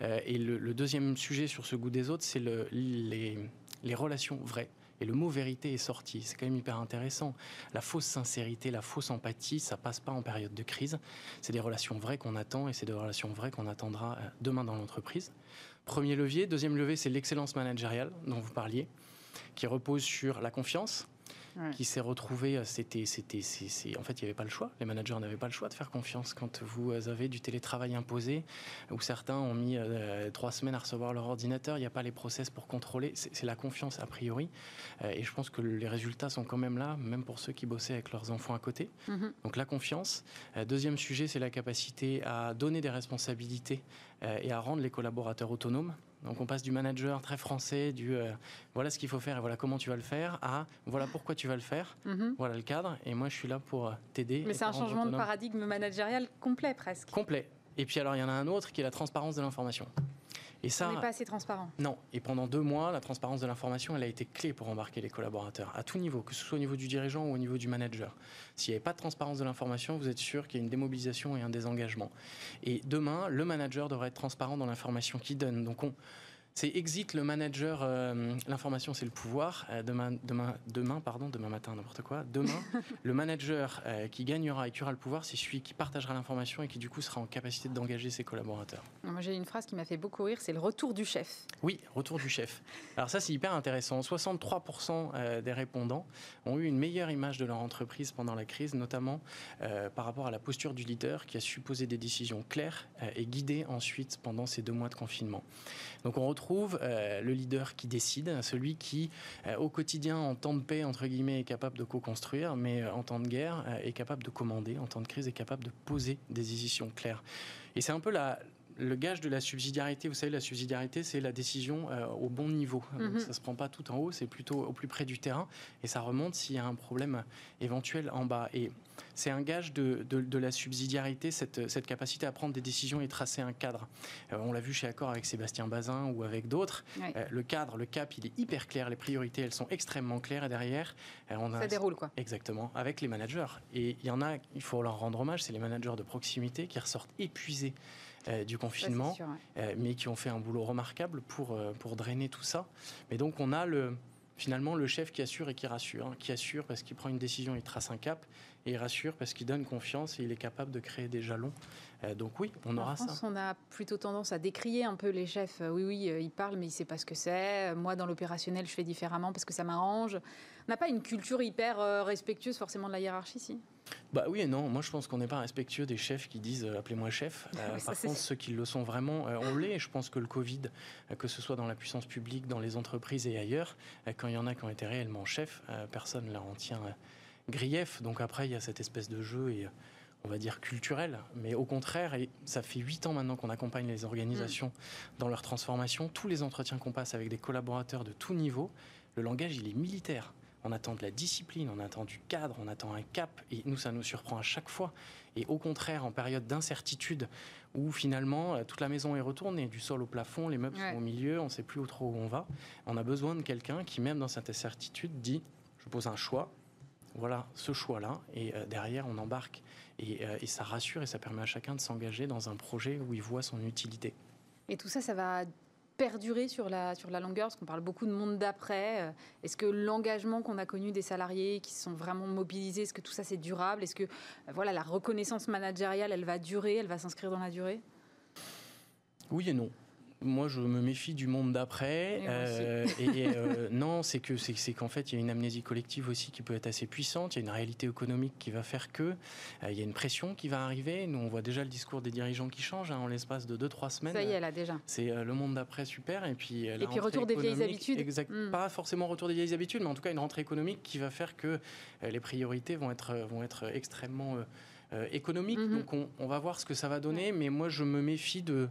Euh, et le, deuxième sujet sur ce goût des autres, c'est le, les, les relations vraies. Et le mot vérité est sorti. C'est quand même hyper intéressant. La fausse sincérité, la fausse empathie, ça passe pas en période de crise. C'est des relations vraies qu'on attend et c'est des relations vraies qu'on attendra euh, demain dans l'entreprise. Premier levier. Deuxième levier, c'est l'excellence managériale dont vous parliez, qui repose sur la confiance, qui s'est retrouvé. Euh, c'était, c'était, c'est, en fait, il n'y avait pas le choix. Les managers n'avaient pas le choix de faire confiance quand vous euh, avez du télétravail imposé, où certains ont mis euh, trois semaines à recevoir leur ordinateur. Il n'y a pas les process pour contrôler. C'est, la confiance a priori. et je pense que les résultats sont quand même là, même pour ceux qui bossaient avec leurs enfants à côté. Mm-hmm. Donc la confiance. deuxième sujet, c'est la capacité à donner des responsabilités et à rendre les collaborateurs autonomes. Donc on passe du manager très français, du euh, voilà ce qu'il faut faire et voilà comment tu vas le faire, à voilà pourquoi tu vas le faire, mhm. voilà le cadre, et moi je suis là pour euh, t'aider. Mais c'est un changement de paradigme managérial complet presque. Complet. Et puis alors il y en a un autre qui est la transparence de l'information. Et ça, on n'est pas assez transparent. Non. Et pendant deux mois, la transparence de l'information, elle a été clé pour embarquer les collaborateurs à tout niveau, que ce soit au niveau du dirigeant ou au niveau du manager. S'il n'y avait pas de transparence de l'information, vous êtes sûr qu'il y a une démobilisation et un désengagement. Et demain, le manager devrait être transparent dans l'information qu'il donne. Donc on c'est exit le manager, euh, l'information c'est le pouvoir. Euh, demain, demain, demain, pardon, demain matin, n'importe quoi. Demain, le manager euh, qui gagnera et qui aura le pouvoir, c'est celui qui partagera l'information et qui du coup sera en capacité d'engager ses collaborateurs. Moi j'ai une phrase qui m'a fait beaucoup rire, c'est le retour du chef. Oui, retour du chef. Alors ça c'est hyper intéressant. 63% des répondants ont eu une meilleure image de leur entreprise pendant la crise, notamment par rapport à la posture du leader qui a su poser des décisions claires et guider ensuite pendant ces deux mois de confinement. Donc on retrouve euh, le leader qui décide, celui qui euh, au quotidien en temps de paix entre guillemets est capable de co-construire, mais euh, en temps de guerre est capable de commander, en temps de crise est capable de poser des décisions claires. Et c'est un peu la, le gage de la subsidiarité, vous savez, la subsidiarité, c'est la décision au bon niveau. Mhm. ça ne se prend pas tout en haut, c'est plutôt au plus près du terrain et ça remonte s'il y a un problème éventuel en bas. Et c'est un gage de, la subsidiarité, cette, capacité à prendre des décisions et tracer un cadre. Euh, on l'a vu chez Accor avec Sébastien Bazin ou avec d'autres. Euh, le cadre, le cap, il est hyper clair. Les priorités, elles sont extrêmement claires. Et derrière, euh, on a... Ça déroule, quoi. Exactement, avec les managers. Et il y en a, il faut leur rendre hommage, c'est les managers de proximité qui ressortent épuisés du confinement, mais qui ont fait un boulot remarquable pour, pour drainer tout ça. Mais donc on a le, finalement le chef qui assure et qui rassure, hein, qui assure parce qu'il prend une décision, il trace un cap, et il rassure parce qu'il donne confiance et il est capable de créer des jalons. Euh, donc oui, on aura en France, ça. On a plutôt tendance à décrier un peu les chefs. Euh, oui, oui, euh, il parle, mais il ne sait pas ce que c'est. Moi, dans l'opérationnel, je fais différemment parce que ça m'arrange. On n'a pas une culture hyper respectueuse forcément de la hiérarchie, si? Bah oui et non. Moi, je pense qu'on n'est pas respectueux des chefs qui disent appelez-moi chef. par contre, ceux qui le sont vraiment, on l'est. Je pense que le Covid, que ce soit dans la puissance publique, dans les entreprises et ailleurs, quand il y en a qui ont été réellement chefs, personne ne leur en tient grief. Donc après, il y a cette espèce de jeu et on va dire culturel, mais au contraire, et ça fait huit ans maintenant qu'on accompagne les organisations mm. dans leur transformation. Tous les entretiens qu'on passe avec des collaborateurs de tout niveau, Le langage, il est militaire. On attend de la discipline, on attend du cadre, on attend un cap, et nous, ça nous surprend à chaque fois. Et au contraire, en période d'incertitude, où finalement euh, toute la maison est retournée, du sol au plafond, les meubles sont au milieu, on ne sait plus où trop où on va, on a besoin de quelqu'un qui, même dans cette incertitude, dit je pose un choix, voilà ce choix-là, et euh, derrière on embarque. Et, euh, et, ça rassure et ça permet à chacun de s'engager dans un projet où il voit son utilité. Et tout ça, ça va perdurer sur la, sur la longueur Parce qu'on parle beaucoup de monde d'après. Euh, est-ce que l'engagement qu'on a connu des salariés qui sont vraiment mobilisés, est-ce que tout ça c'est durable? Est-ce que voilà, la reconnaissance managériale, elle va durer, elle va s'inscrire dans la durée? Oui et non moi, je me méfie du monde d'après. Et, euh, euh, non, c'est que c'est qu'en fait, il y a une amnésie collective aussi qui peut être assez puissante. Il y a une réalité économique qui va faire que euh, il y a une pression qui va arriver. Nous, on voit déjà le discours des dirigeants qui change hein, en l'espace de 2-3 semaines. Ça y est, là déjà. C'est le monde d'après super. Et puis, et puis retour des vieilles habitudes. Exact. Hmm. Pas forcément retour des vieilles habitudes, mais en tout cas une rentrée économique qui va faire que les priorités vont être vont être extrêmement économiques. Mm-hmm. Donc, on, on, va voir ce que ça va donner. Mais moi, je me méfie de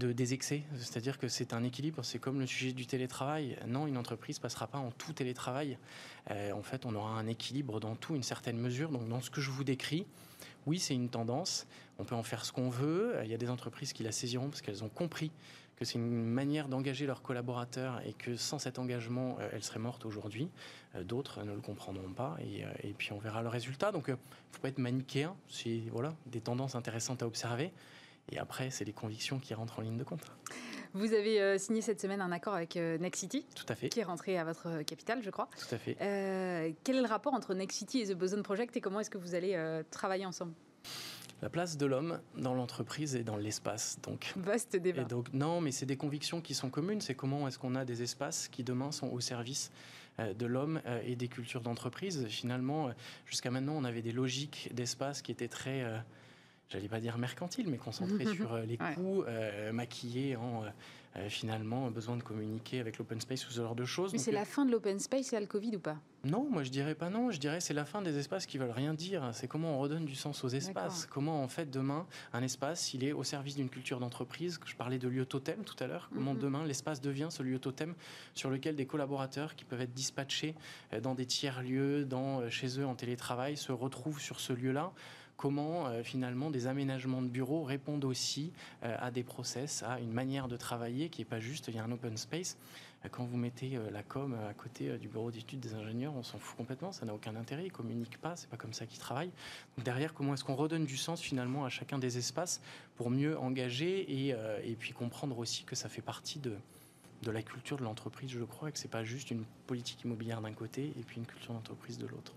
de, des excès. C'est-à-dire que c'est un équilibre, c'est comme le sujet du télétravail. Non, une entreprise passera pas en tout télétravail. Euh, en fait, on aura un équilibre dans tout, une certaine mesure. Donc, dans ce que je vous décris, oui, c'est une tendance. On peut en faire ce qu'on veut. Il y a des entreprises qui la saisiront parce qu'elles ont compris que c'est une manière d'engager leurs collaborateurs et que sans cet engagement, euh, elles seraient mortes aujourd'hui. Euh, d'autres ne le comprendront pas et, et, puis on verra le résultat. Donc, il ne faut pas être manichéen. C'est voilà, des tendances intéressantes à observer. Et après, c'est les convictions qui rentrent en ligne de compte. Vous avez euh, signé cette semaine un accord avec euh, Next City. Tout à fait. Qui est rentré à votre euh, capitale, je crois. Tout à fait. quel est le rapport entre Next City et The Boson Project et comment est-ce que vous allez travailler ensemble? La place de l'homme dans l'entreprise et dans l'espace. Donc, Vaste débat. Et donc, non, mais c'est des convictions qui sont communes. C'est comment est-ce qu'on a des espaces qui demain sont au service de l'homme et des cultures d'entreprise. Finalement, jusqu'à maintenant, on avait des logiques d'espace qui étaient très j'allais pas dire mercantile, mais concentré sur euh, les coûts, euh, maquillés en euh, finalement besoin de communiquer avec l'open space ou ce genre de choses. Mais c'est la fin de l'open space et le Covid ou pas? Non, moi je dirais pas non. Je dirais c'est la fin des espaces qui veulent rien dire. C'est comment on redonne du sens aux espaces. Comment en fait demain un espace il est au service d'une culture d'entreprise. Je parlais de lieu totem tout à l'heure. Comment mhm. demain l'espace devient ce lieu totem sur lequel des collaborateurs qui peuvent être dispatchés dans des tiers lieux, dans chez eux en télétravail, se retrouvent sur ce lieu-là comment euh, finalement des aménagements de bureaux répondent aussi euh, à des process, à une manière de travailler qui n'est pas juste, il y a un open space. Euh, quand vous mettez la com à côté du bureau d'études des ingénieurs, on s'en fout complètement, ça n'a aucun intérêt, ils ne communiquent pas, c'est pas comme ça qu'ils travaillent. Derrière, comment est-ce qu'on redonne du sens finalement à chacun des espaces pour mieux engager et, et puis comprendre aussi que ça fait partie de, de la culture de l'entreprise, je crois, et que c'est pas juste une politique immobilière d'un côté et puis une culture d'entreprise de l'autre.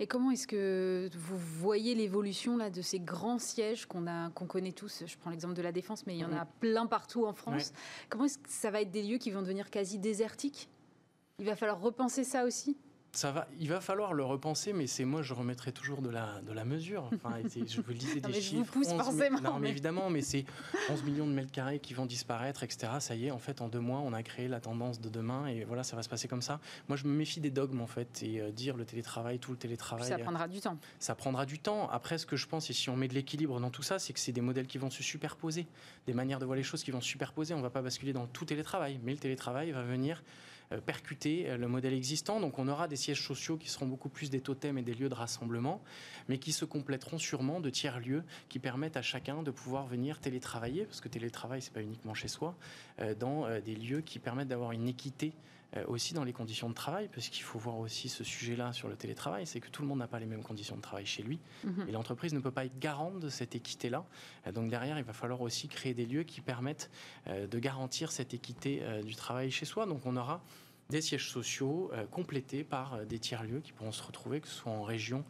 Et comment est-ce que vous voyez l'évolution là de ces grands sièges qu'on a, qu'on connaît tous? Je prends l'exemple de la défense, mais il y en a plein partout en France. Comment est-ce que ça va être des lieux qui vont devenir quasi désertiques? Il va falloir repenser ça aussi? Ça va, il va falloir le repenser, mais c'est moi, je remettrai toujours de la, de la mesure. Enfin, je vous lisais des chiffres. Je vous pousse forcément. Non, mais évidemment, mais c'est 11 millions de mètres carrés qui vont disparaître, etc. Ça y est, en fait, en deux mois, on a créé la tendance de demain, et voilà, ça va se passer comme ça. Moi, je me méfie des dogmes, en fait, et euh, dire le télétravail, tout le télétravail. ça prendra du temps. Ça prendra du temps. Après, ce que je pense, et si on met de l'équilibre dans tout ça, c'est que c'est des modèles qui vont se superposer, des manières de voir les choses qui vont se superposer. On ne va pas basculer dans tout télétravail, mais le télétravail va venir euh, percuter euh, le modèle existant. Donc on aura des sièges sociaux qui seront beaucoup plus des totems et des lieux de rassemblement, mais qui se compléteront sûrement de tiers-lieux qui permettent à chacun de pouvoir venir télétravailler, parce que télétravail, c'est pas uniquement chez soi, euh, dans des lieux qui permettent d'avoir une équité aussi dans les conditions de travail, parce qu'il faut voir aussi ce sujet-là sur le télétravail, c'est que tout le monde n'a pas les mêmes conditions de travail chez lui, mhm. et l'entreprise ne peut pas être garante de cette équité-là. donc derrière, il va falloir aussi créer des lieux qui permettent de garantir cette équité du travail chez soi. Donc on aura des sièges sociaux euh, complétés par euh, des tiers-lieux qui pourront se retrouver, que ce soit en région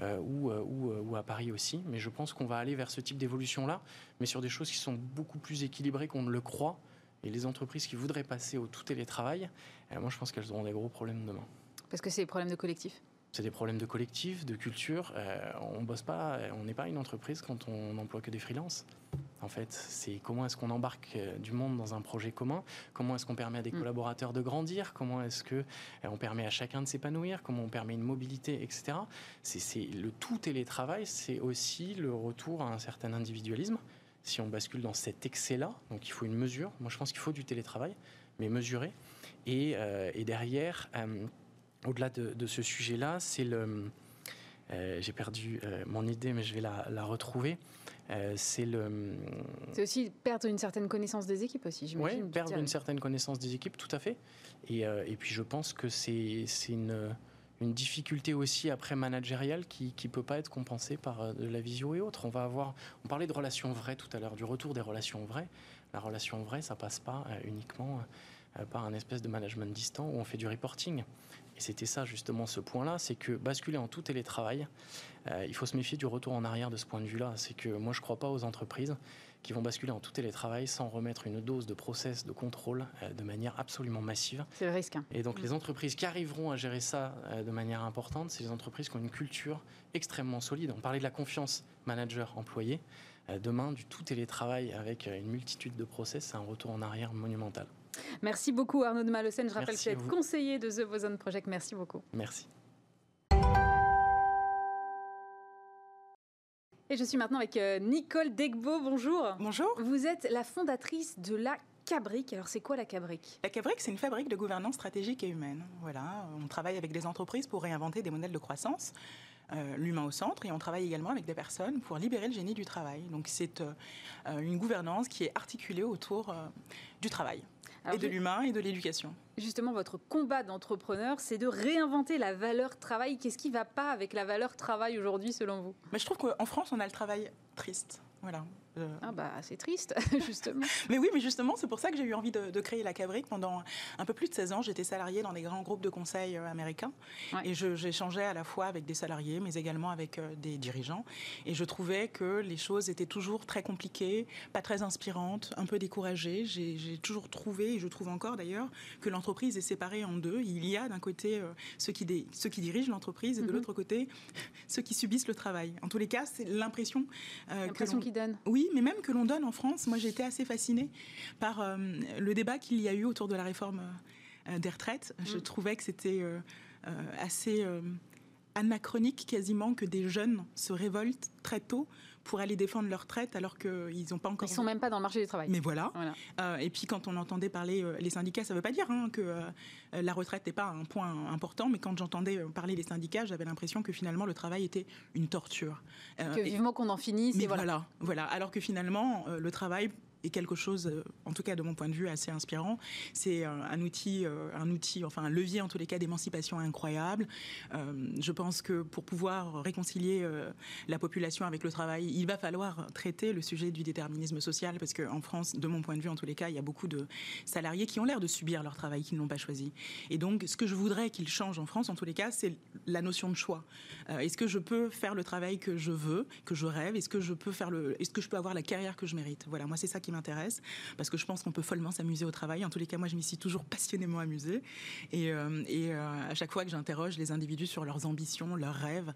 euh, ou, ou, à Paris aussi. Mais je pense qu'on va aller vers ce type d'évolution-là, mais sur des choses qui sont beaucoup plus équilibrées qu'on ne le croit. Et les entreprises qui voudraient passer au tout télétravail, moi je pense qu'elles auront des gros problèmes demain. Parce que c'est des problèmes de collectif? C'est des problèmes de collectif, de culture. on bosse pas, on n'est pas une entreprise quand on n'emploie que des freelances. En fait, c'est comment est-ce qu'on embarque euh, du monde dans un projet commun? Comment est-ce qu'on permet à des mm. collaborateurs de grandir? Comment est-ce que euh, on permet à chacun de s'épanouir? Comment on permet une mobilité, etc. C'est le tout télétravail, c'est aussi le retour à un certain individualisme. Si on bascule dans cet excès-là, donc il faut une mesure. Moi, je pense qu'il faut du télétravail, mais mesuré. Et, derrière, au-delà de, ce sujet-là, c'est le... J'ai perdu mon idée, mais je vais la, retrouver. c'est le. C'est aussi perdre une certaine connaissance des équipes aussi, j'imagine. Oui, perdre une certaine connaissance des équipes, tout à fait. Et, et puis je pense que c'est une une difficulté aussi après managériale qui ne peut pas être compensée par euh, de la visio et autres. On va avoir, on parlait de relations vraies tout à l'heure, du retour des relations vraies. La relation vraie, ça passe pas euh, uniquement euh, par un espèce de management distant où on fait du reporting. Et c'était ça justement ce point-là, c'est que basculer en tout télétravail, il faut se méfier du retour en arrière de ce point de vue-là. C'est que moi je ne crois pas aux entreprises qui vont basculer en tout télétravail sans remettre une dose de process, de contrôle euh, de manière absolument massive. C'est le risque. Hein. Et donc les entreprises qui arriveront à gérer ça euh, de manière importante, c'est les entreprises qui ont une culture extrêmement solide. On parlait de la confiance manager-employé. Euh, demain, du tout télétravail avec une multitude de process, c'est un retour en arrière monumental. Merci beaucoup Arnaud de Malocène. Je rappelle que vous êtes conseiller de The Boson Project. Merci beaucoup. Merci. Et je suis maintenant avec euh, Nicole Degbo. Bonjour. Bonjour. Vous êtes la fondatrice de la Cabrique. Alors, c'est quoi la Cabrique? La Cabrique, c'est une fabrique de gouvernance stratégique et humaine. Voilà, on travaille avec des entreprises pour réinventer des modèles de croissance. Euh, l'humain au centre et on travaille également avec des personnes pour libérer le génie du travail. Donc c'est euh, une gouvernance qui est articulée autour du travail et de l'humain et de l'éducation. Justement, votre combat d'entrepreneur, c'est de réinventer la valeur travail. Qu'est-ce qui ne va pas avec la valeur travail aujourd'hui, selon vous? Mais Je trouve qu'en France, on a le travail triste. Voilà. Euh, ah bah c'est triste, justement. mais oui, mais justement, c'est pour ça que j'ai eu envie de, créer la Cabrique. Pendant un peu plus de 16 ans, j'étais salariée dans des grands groupes de conseil euh, américains. Et j'échangeais à la fois avec des salariés, mais également avec euh, des dirigeants. Et je trouvais que les choses étaient toujours très compliquées, pas très inspirantes, un peu découragées. J'ai toujours trouvé, et je trouve encore d'ailleurs, que l'entreprise est séparée en deux. Il y a d'un côté ceux, qui ceux qui dirigent l'entreprise et de mhm. l'autre côté ceux qui subissent le travail. En tous les cas, c'est l'impression l'impression qu'ils donnent. Oui, mais même que l'on donne en France. Moi, j'ai été assez fascinée par euh, le débat qu'il y a eu autour de la réforme euh, des retraites. Je mm. trouvais que c'était euh, assez anachronique quasiment que des jeunes se révoltent très tôt pour aller défendre leur retraite alors qu'ils n'ont pas encore. Ils sont même pas dans le marché du travail. Mais voilà. et puis quand on entendait parler les syndicats, ça ne veut pas dire hein, que la retraite n'est pas un point important, mais quand j'entendais parler les syndicats, j'avais l'impression que finalement le travail était une torture. que vivement qu'on en finisse. Mais voilà. voilà. Alors que finalement le travail est quelque chose, euh, en tout cas de mon point de vue, assez inspirant. C'est un outil, euh, un outil, enfin un levier en tous les cas d'émancipation incroyable. Euh, je pense que pour pouvoir réconcilier la population avec le travail, il va falloir traiter le sujet du déterminisme social parce qu'en France, de mon point de vue, en tous les cas, il y a beaucoup de salariés qui ont l'air de subir leur travail qu'ils n'ont pas choisi. Et donc, ce que je voudrais qu'il change en France, en tous les cas, c'est la notion de choix. est-ce que je peux faire le travail que je veux, que je rêve? Est-ce que je peux faire le, est-ce que je peux avoir la carrière que je mérite? Voilà, moi c'est ça qui m'intéresse, parce que je pense qu'on peut follement s'amuser au travail. En tous les cas, moi, je m'y suis toujours passionnément amusée. Et, euh, et euh, à chaque fois que j'interroge les individus sur leurs ambitions, leurs rêves,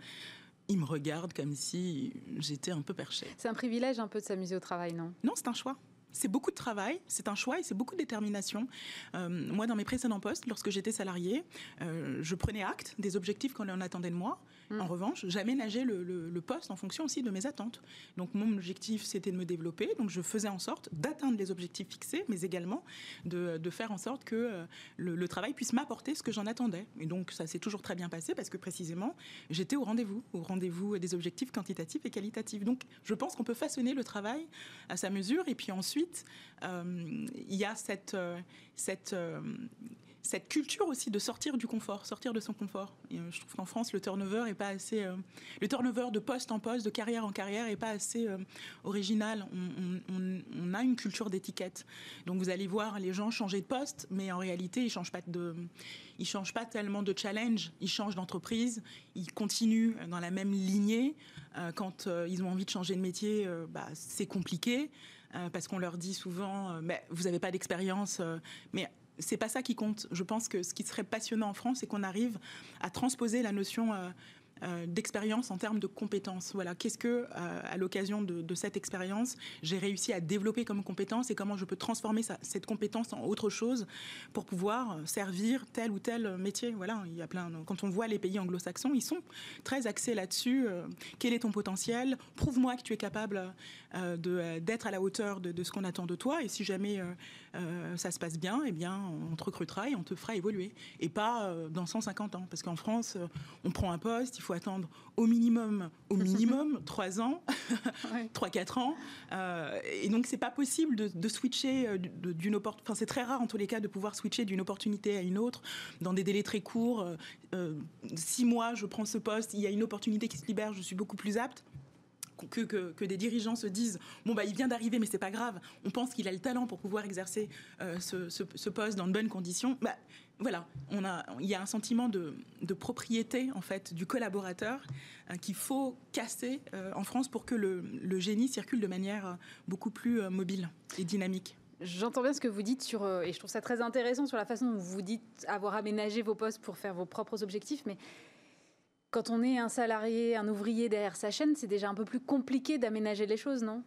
ils me regardent comme si j'étais un peu perchée. C'est un privilège un peu de s'amuser au travail, non? Non, c'est un choix. C'est beaucoup de travail, c'est un choix et c'est beaucoup de détermination. Euh, moi, dans mes précédents postes, lorsque j'étais salariée, je prenais acte des objectifs qu'on en attendait de moi. Mm. En revanche, j'aménageais le, le, poste en fonction aussi de mes attentes. Donc mon objectif, c'était de me développer. Donc je faisais en sorte d'atteindre les objectifs fixés, mais également de, faire en sorte que euh, le, travail puisse m'apporter ce que j'en attendais. Et donc ça s'est toujours très bien passé parce que précisément, j'étais au rendez-vous, au rendez-vous des objectifs quantitatifs et qualitatifs. Donc je pense qu'on peut façonner le travail à sa mesure. Et puis ensuite, euh, il y a cette... Euh, cette cette culture aussi de sortir du confort, sortir de son confort. Euh, je trouve qu'en France, le turnover est pas assez, euh, le turnover de poste en poste, de carrière en carrière, est pas assez euh, original. On, a une culture d'étiquette. Donc vous allez voir les gens changer de poste, mais en réalité, ils changent pas de, ils changent pas tellement de challenge. Ils changent d'entreprise, ils continuent dans la même lignée. quand ils ont envie de changer de métier, bah, c'est compliqué. parce qu'on leur dit souvent, mais vous n'avez pas d'expérience, mais c'est pas ça qui compte. Je pense que ce qui serait passionnant en France, c'est qu'on arrive à transposer la notion euh, euh, d'expérience en termes de compétences. Voilà, qu'est-ce que, euh, à l'occasion de, cette expérience, j'ai réussi à développer comme compétence et comment je peux transformer cette compétence en autre chose pour pouvoir servir tel ou tel métier. Voilà, il y a plein. Quand on voit les pays anglo-saxons, ils sont très axés là-dessus. Euh, quel est ton potentiel? Prouve-moi que tu es capable d'être à la hauteur de, ce qu'on attend de toi. Et si jamais ça se passe bien, eh bien, on te recrutera et on te fera évoluer. Et pas dans 150 ans, parce qu'en France, on prend un poste, il faut attendre au minimum, au minimum, 3 ans, 3-4 ans. Euh, et donc, c'est pas possible de, switcher euh, d'une opportunité. Enfin, c'est très rare en tous les cas de pouvoir switcher d'une opportunité à une autre dans des délais très courts. Euh, six mois, je prends ce poste, il y a une opportunité qui se libère, je suis beaucoup plus apte. Que, que, des dirigeants se disent bon bah il vient d'arriver mais c'est pas grave on pense qu'il a le talent pour pouvoir exercer ce, ce, poste dans de bonnes conditions bah, voilà, il y a un sentiment de, propriété en fait du collaborateur euh, qu'il faut casser euh, en France pour que le, génie circule de manière euh, beaucoup plus mobile et dynamique. J'entends bien ce que vous dites sur, et je trouve ça très intéressant sur la façon dont vous dites avoir aménagé vos postes pour faire vos propres objectifs, mais quand on est un salarié, un ouvrier derrière sa chaîne, c'est déjà un peu plus compliqué d'aménager les choses, non?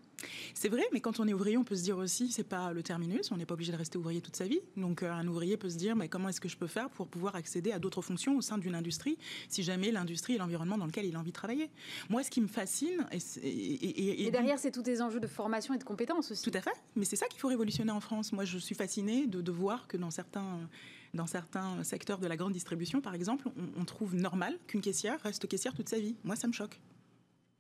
C'est vrai, mais quand on est ouvrier, on peut se dire aussi, c'est pas le terminus, on n'est pas obligé de rester ouvrier toute sa vie. Donc euh, un ouvrier peut se dire, mais comment est-ce que je peux faire pour pouvoir accéder à d'autres fonctions au sein d'une industrie, si jamais l'industrie est l'environnement dans lequel il a envie de travailler? Moi, ce qui me fascine, et, et, derrière, c'est tous des enjeux de formation et de compétences aussi. Tout à fait, mais c'est ça qu'il faut révolutionner en France. Moi, je suis fascinée de, voir que dans certains dans certains secteurs de la grande distribution, par exemple, on, trouve normal qu'une caissière reste caissière toute sa vie. Moi, ça me choque.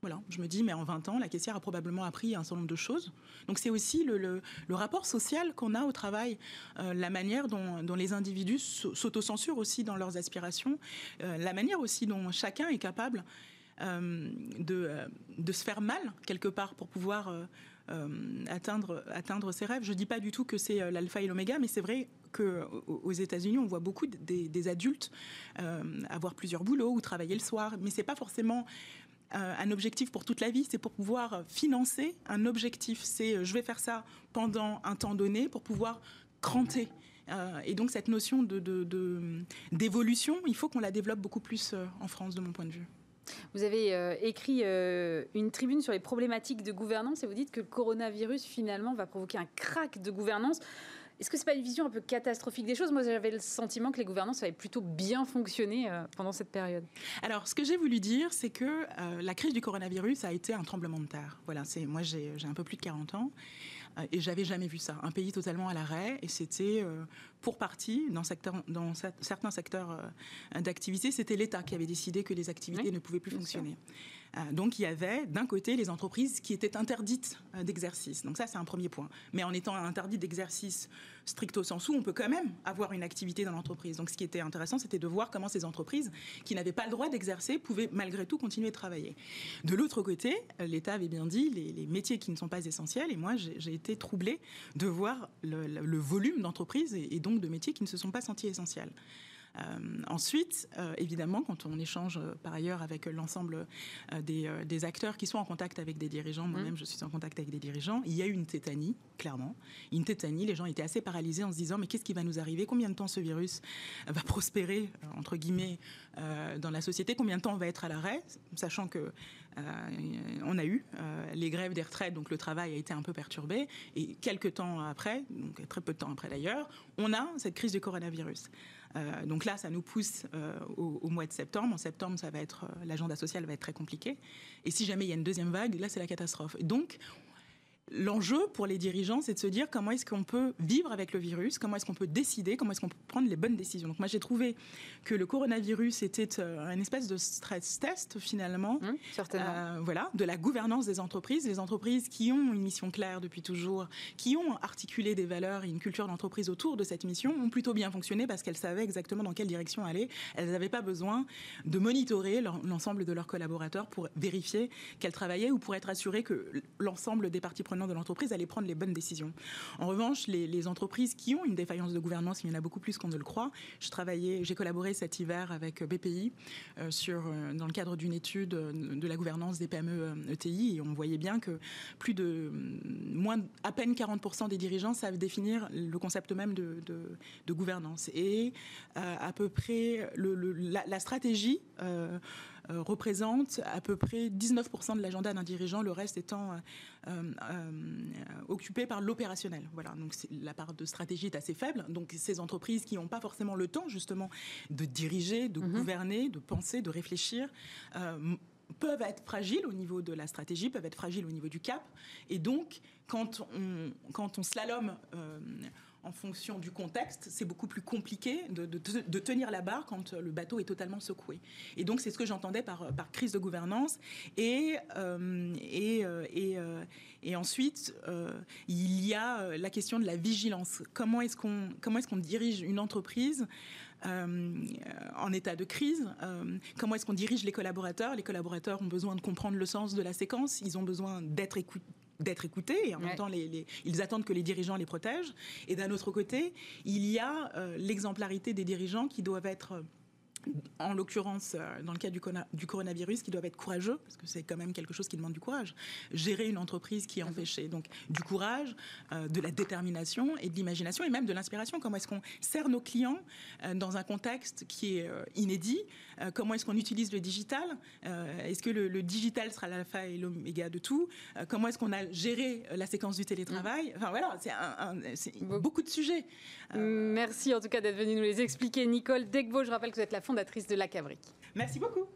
Voilà, je me dis, mais en 20 ans, la caissière a probablement appris un certain nombre de choses. Donc c'est aussi le, rapport social qu'on a au travail, euh, la manière dont, les individus s'autocensurent aussi dans leurs aspirations, euh, la manière aussi dont chacun est capable euh, de, de, se faire mal quelque part pour pouvoir atteindre, atteindre ses rêves. Je ne dis pas du tout que c'est l'alpha et l'oméga, mais c'est vrai qu'aux États-Unis, on voit beaucoup des, adultes avoir plusieurs boulots ou travailler le soir, mais c'est pas forcément euh, un objectif pour toute la vie, c'est pour pouvoir financer un objectif. C'est euh, je vais faire ça pendant un temps donné pour pouvoir cranter. Euh, et donc cette notion d'évolution, il faut qu'on la développe beaucoup plus en France, de mon point de vue. Vous avez écrit une tribune sur les problématiques de gouvernance et vous dites que le coronavirus finalement va provoquer un crack de gouvernance. Est-ce que ce n'est pas une vision un peu catastrophique des choses? Moi, j'avais le sentiment que les gouvernances avaient plutôt bien fonctionné euh, pendant cette période. Alors, ce que j'ai voulu dire, c'est que euh, la crise du coronavirus a été un tremblement de terre. Voilà, c'est moi, j'ai un peu plus de 40 ans. Euh, et j'avais jamais vu ça. Un pays totalement à l'arrêt, et c'était pour partie, dans, dans certains secteurs d'activité, c'était l'État qui avait décidé que les activités ne pouvaient plus fonctionner. Euh, donc il y avait d'un côté les entreprises qui étaient interdites euh, d'exercice. Donc ça c'est un premier point. Mais en étant interdit d'exercice stricto sensu, on peut quand même avoir une activité dans l'entreprise. Donc ce qui était intéressant, c'était de voir comment ces entreprises qui n'avaient pas le droit d'exercer pouvaient malgré tout continuer de travailler. De l'autre côté, l'État avait bien dit les, métiers qui ne sont pas essentiels. Et moi j'ai été troublée de voir le, volume d'entreprises et, et donc de métiers qui ne se sont pas sentis essentiels. Euh, ensuite, euh, évidemment, quand on échange euh, par ailleurs avec l'ensemble des, acteurs qui sont en contact avec des dirigeants, moi-même mmh. je suis en contact avec des dirigeants, il y a eu une tétanie, clairement. Une tétanie, les gens étaient assez paralysés en se disant mais qu'est-ce qui va nous arriver? Combien de temps ce virus va prospérer, entre guillemets, dans la société? Combien de temps on va être à l'arrêt? Sachant que on a eu les grèves des retraites, donc le travail a été un peu perturbé. Et quelques temps après, donc très peu de temps après d'ailleurs, on a cette crise du coronavirus. Euh, donc là, ça nous pousse euh, au, mois de septembre. En septembre, ça va être euh, l'agenda social va être très compliqué. Et si jamais il y a une deuxième vague, là, c'est la catastrophe. donc, L'enjeu pour les dirigeants, c'est de se dire comment est-ce qu'on peut vivre avec le virus, comment est-ce qu'on peut décider, comment est-ce qu'on peut prendre les bonnes décisions. Donc moi j'ai trouvé que le coronavirus était euh, un espèce de stress test finalement, mmh, certainement. Euh, voilà, de la gouvernance des entreprises. Les entreprises qui ont une mission claire depuis toujours, qui ont articulé des valeurs et une culture d'entreprise autour de cette mission, ont plutôt bien fonctionné parce qu'elles savaient exactement dans quelle direction aller. Elles n'avaient pas besoin de monitorer l'ensemble de leurs collaborateurs pour vérifier qu'elles travaillaient ou pour être assurées que l'ensemble des parties prenantes de l'entreprise allait prendre les bonnes décisions. En revanche, les, entreprises qui ont une défaillance de gouvernance, il y en a beaucoup plus qu'on ne le croit. Je travaillais, j'ai collaboré cet hiver avec BPI euh, sur, euh, dans le cadre d'une étude de la gouvernance des PME ETI e et on voyait bien que plus de moins à peine 40% des dirigeants savent définir le concept même de, gouvernance et euh, à peu près la, stratégie représente à peu près 19% de l'agenda d'un dirigeant, le reste étant occupé par l'opérationnel. Voilà, donc la part de stratégie est assez faible. Donc ces entreprises qui n'ont pas forcément le temps justement de diriger, de mhm. gouverner, de penser, de réfléchir peuvent être fragiles au niveau de la stratégie, peuvent être fragiles au niveau du cap. Et donc, quand on, quand on slalome euh, en fonction du contexte, c'est beaucoup plus compliqué de, tenir la barre quand le bateau est totalement secoué. Et donc, c'est ce que j'entendais par, par crise de gouvernance. Et, euh, euh, ensuite, il y a la question de la vigilance. Comment est-ce qu'on est dirige une entreprise euh, en état de crise. Euh, comment est-ce qu'on dirige les collaborateurs? Les collaborateurs ont besoin de comprendre le sens de la séquence, ils ont besoin d'être écoutés d'être écoutés et en même temps ils attendent que les dirigeants les protègent. Et d'un autre côté, il y a euh, l'exemplarité des dirigeants qui doivent être en l'occurrence, euh, dans le cas du, coronavirus, qui doivent être courageux, parce que c'est quand même quelque chose qui demande du courage. Gérer une entreprise qui est empêchée. Donc, du courage, euh, de la détermination et de l'imagination et même de l'inspiration. Comment est-ce qu'on sert nos clients euh, dans un contexte qui est inédit? Comment est-ce qu'on utilise le digital? Est-ce que le, digital sera l'alpha et l'oméga de tout? Comment est-ce qu'on a géré la séquence du télétravail? Enfin, voilà, c'est beaucoup de sujets. Merci en tout cas d'être venu nous les expliquer. Nicole Degbo, je rappelle que vous êtes la fondatrice de La Cabrique. Merci beaucoup.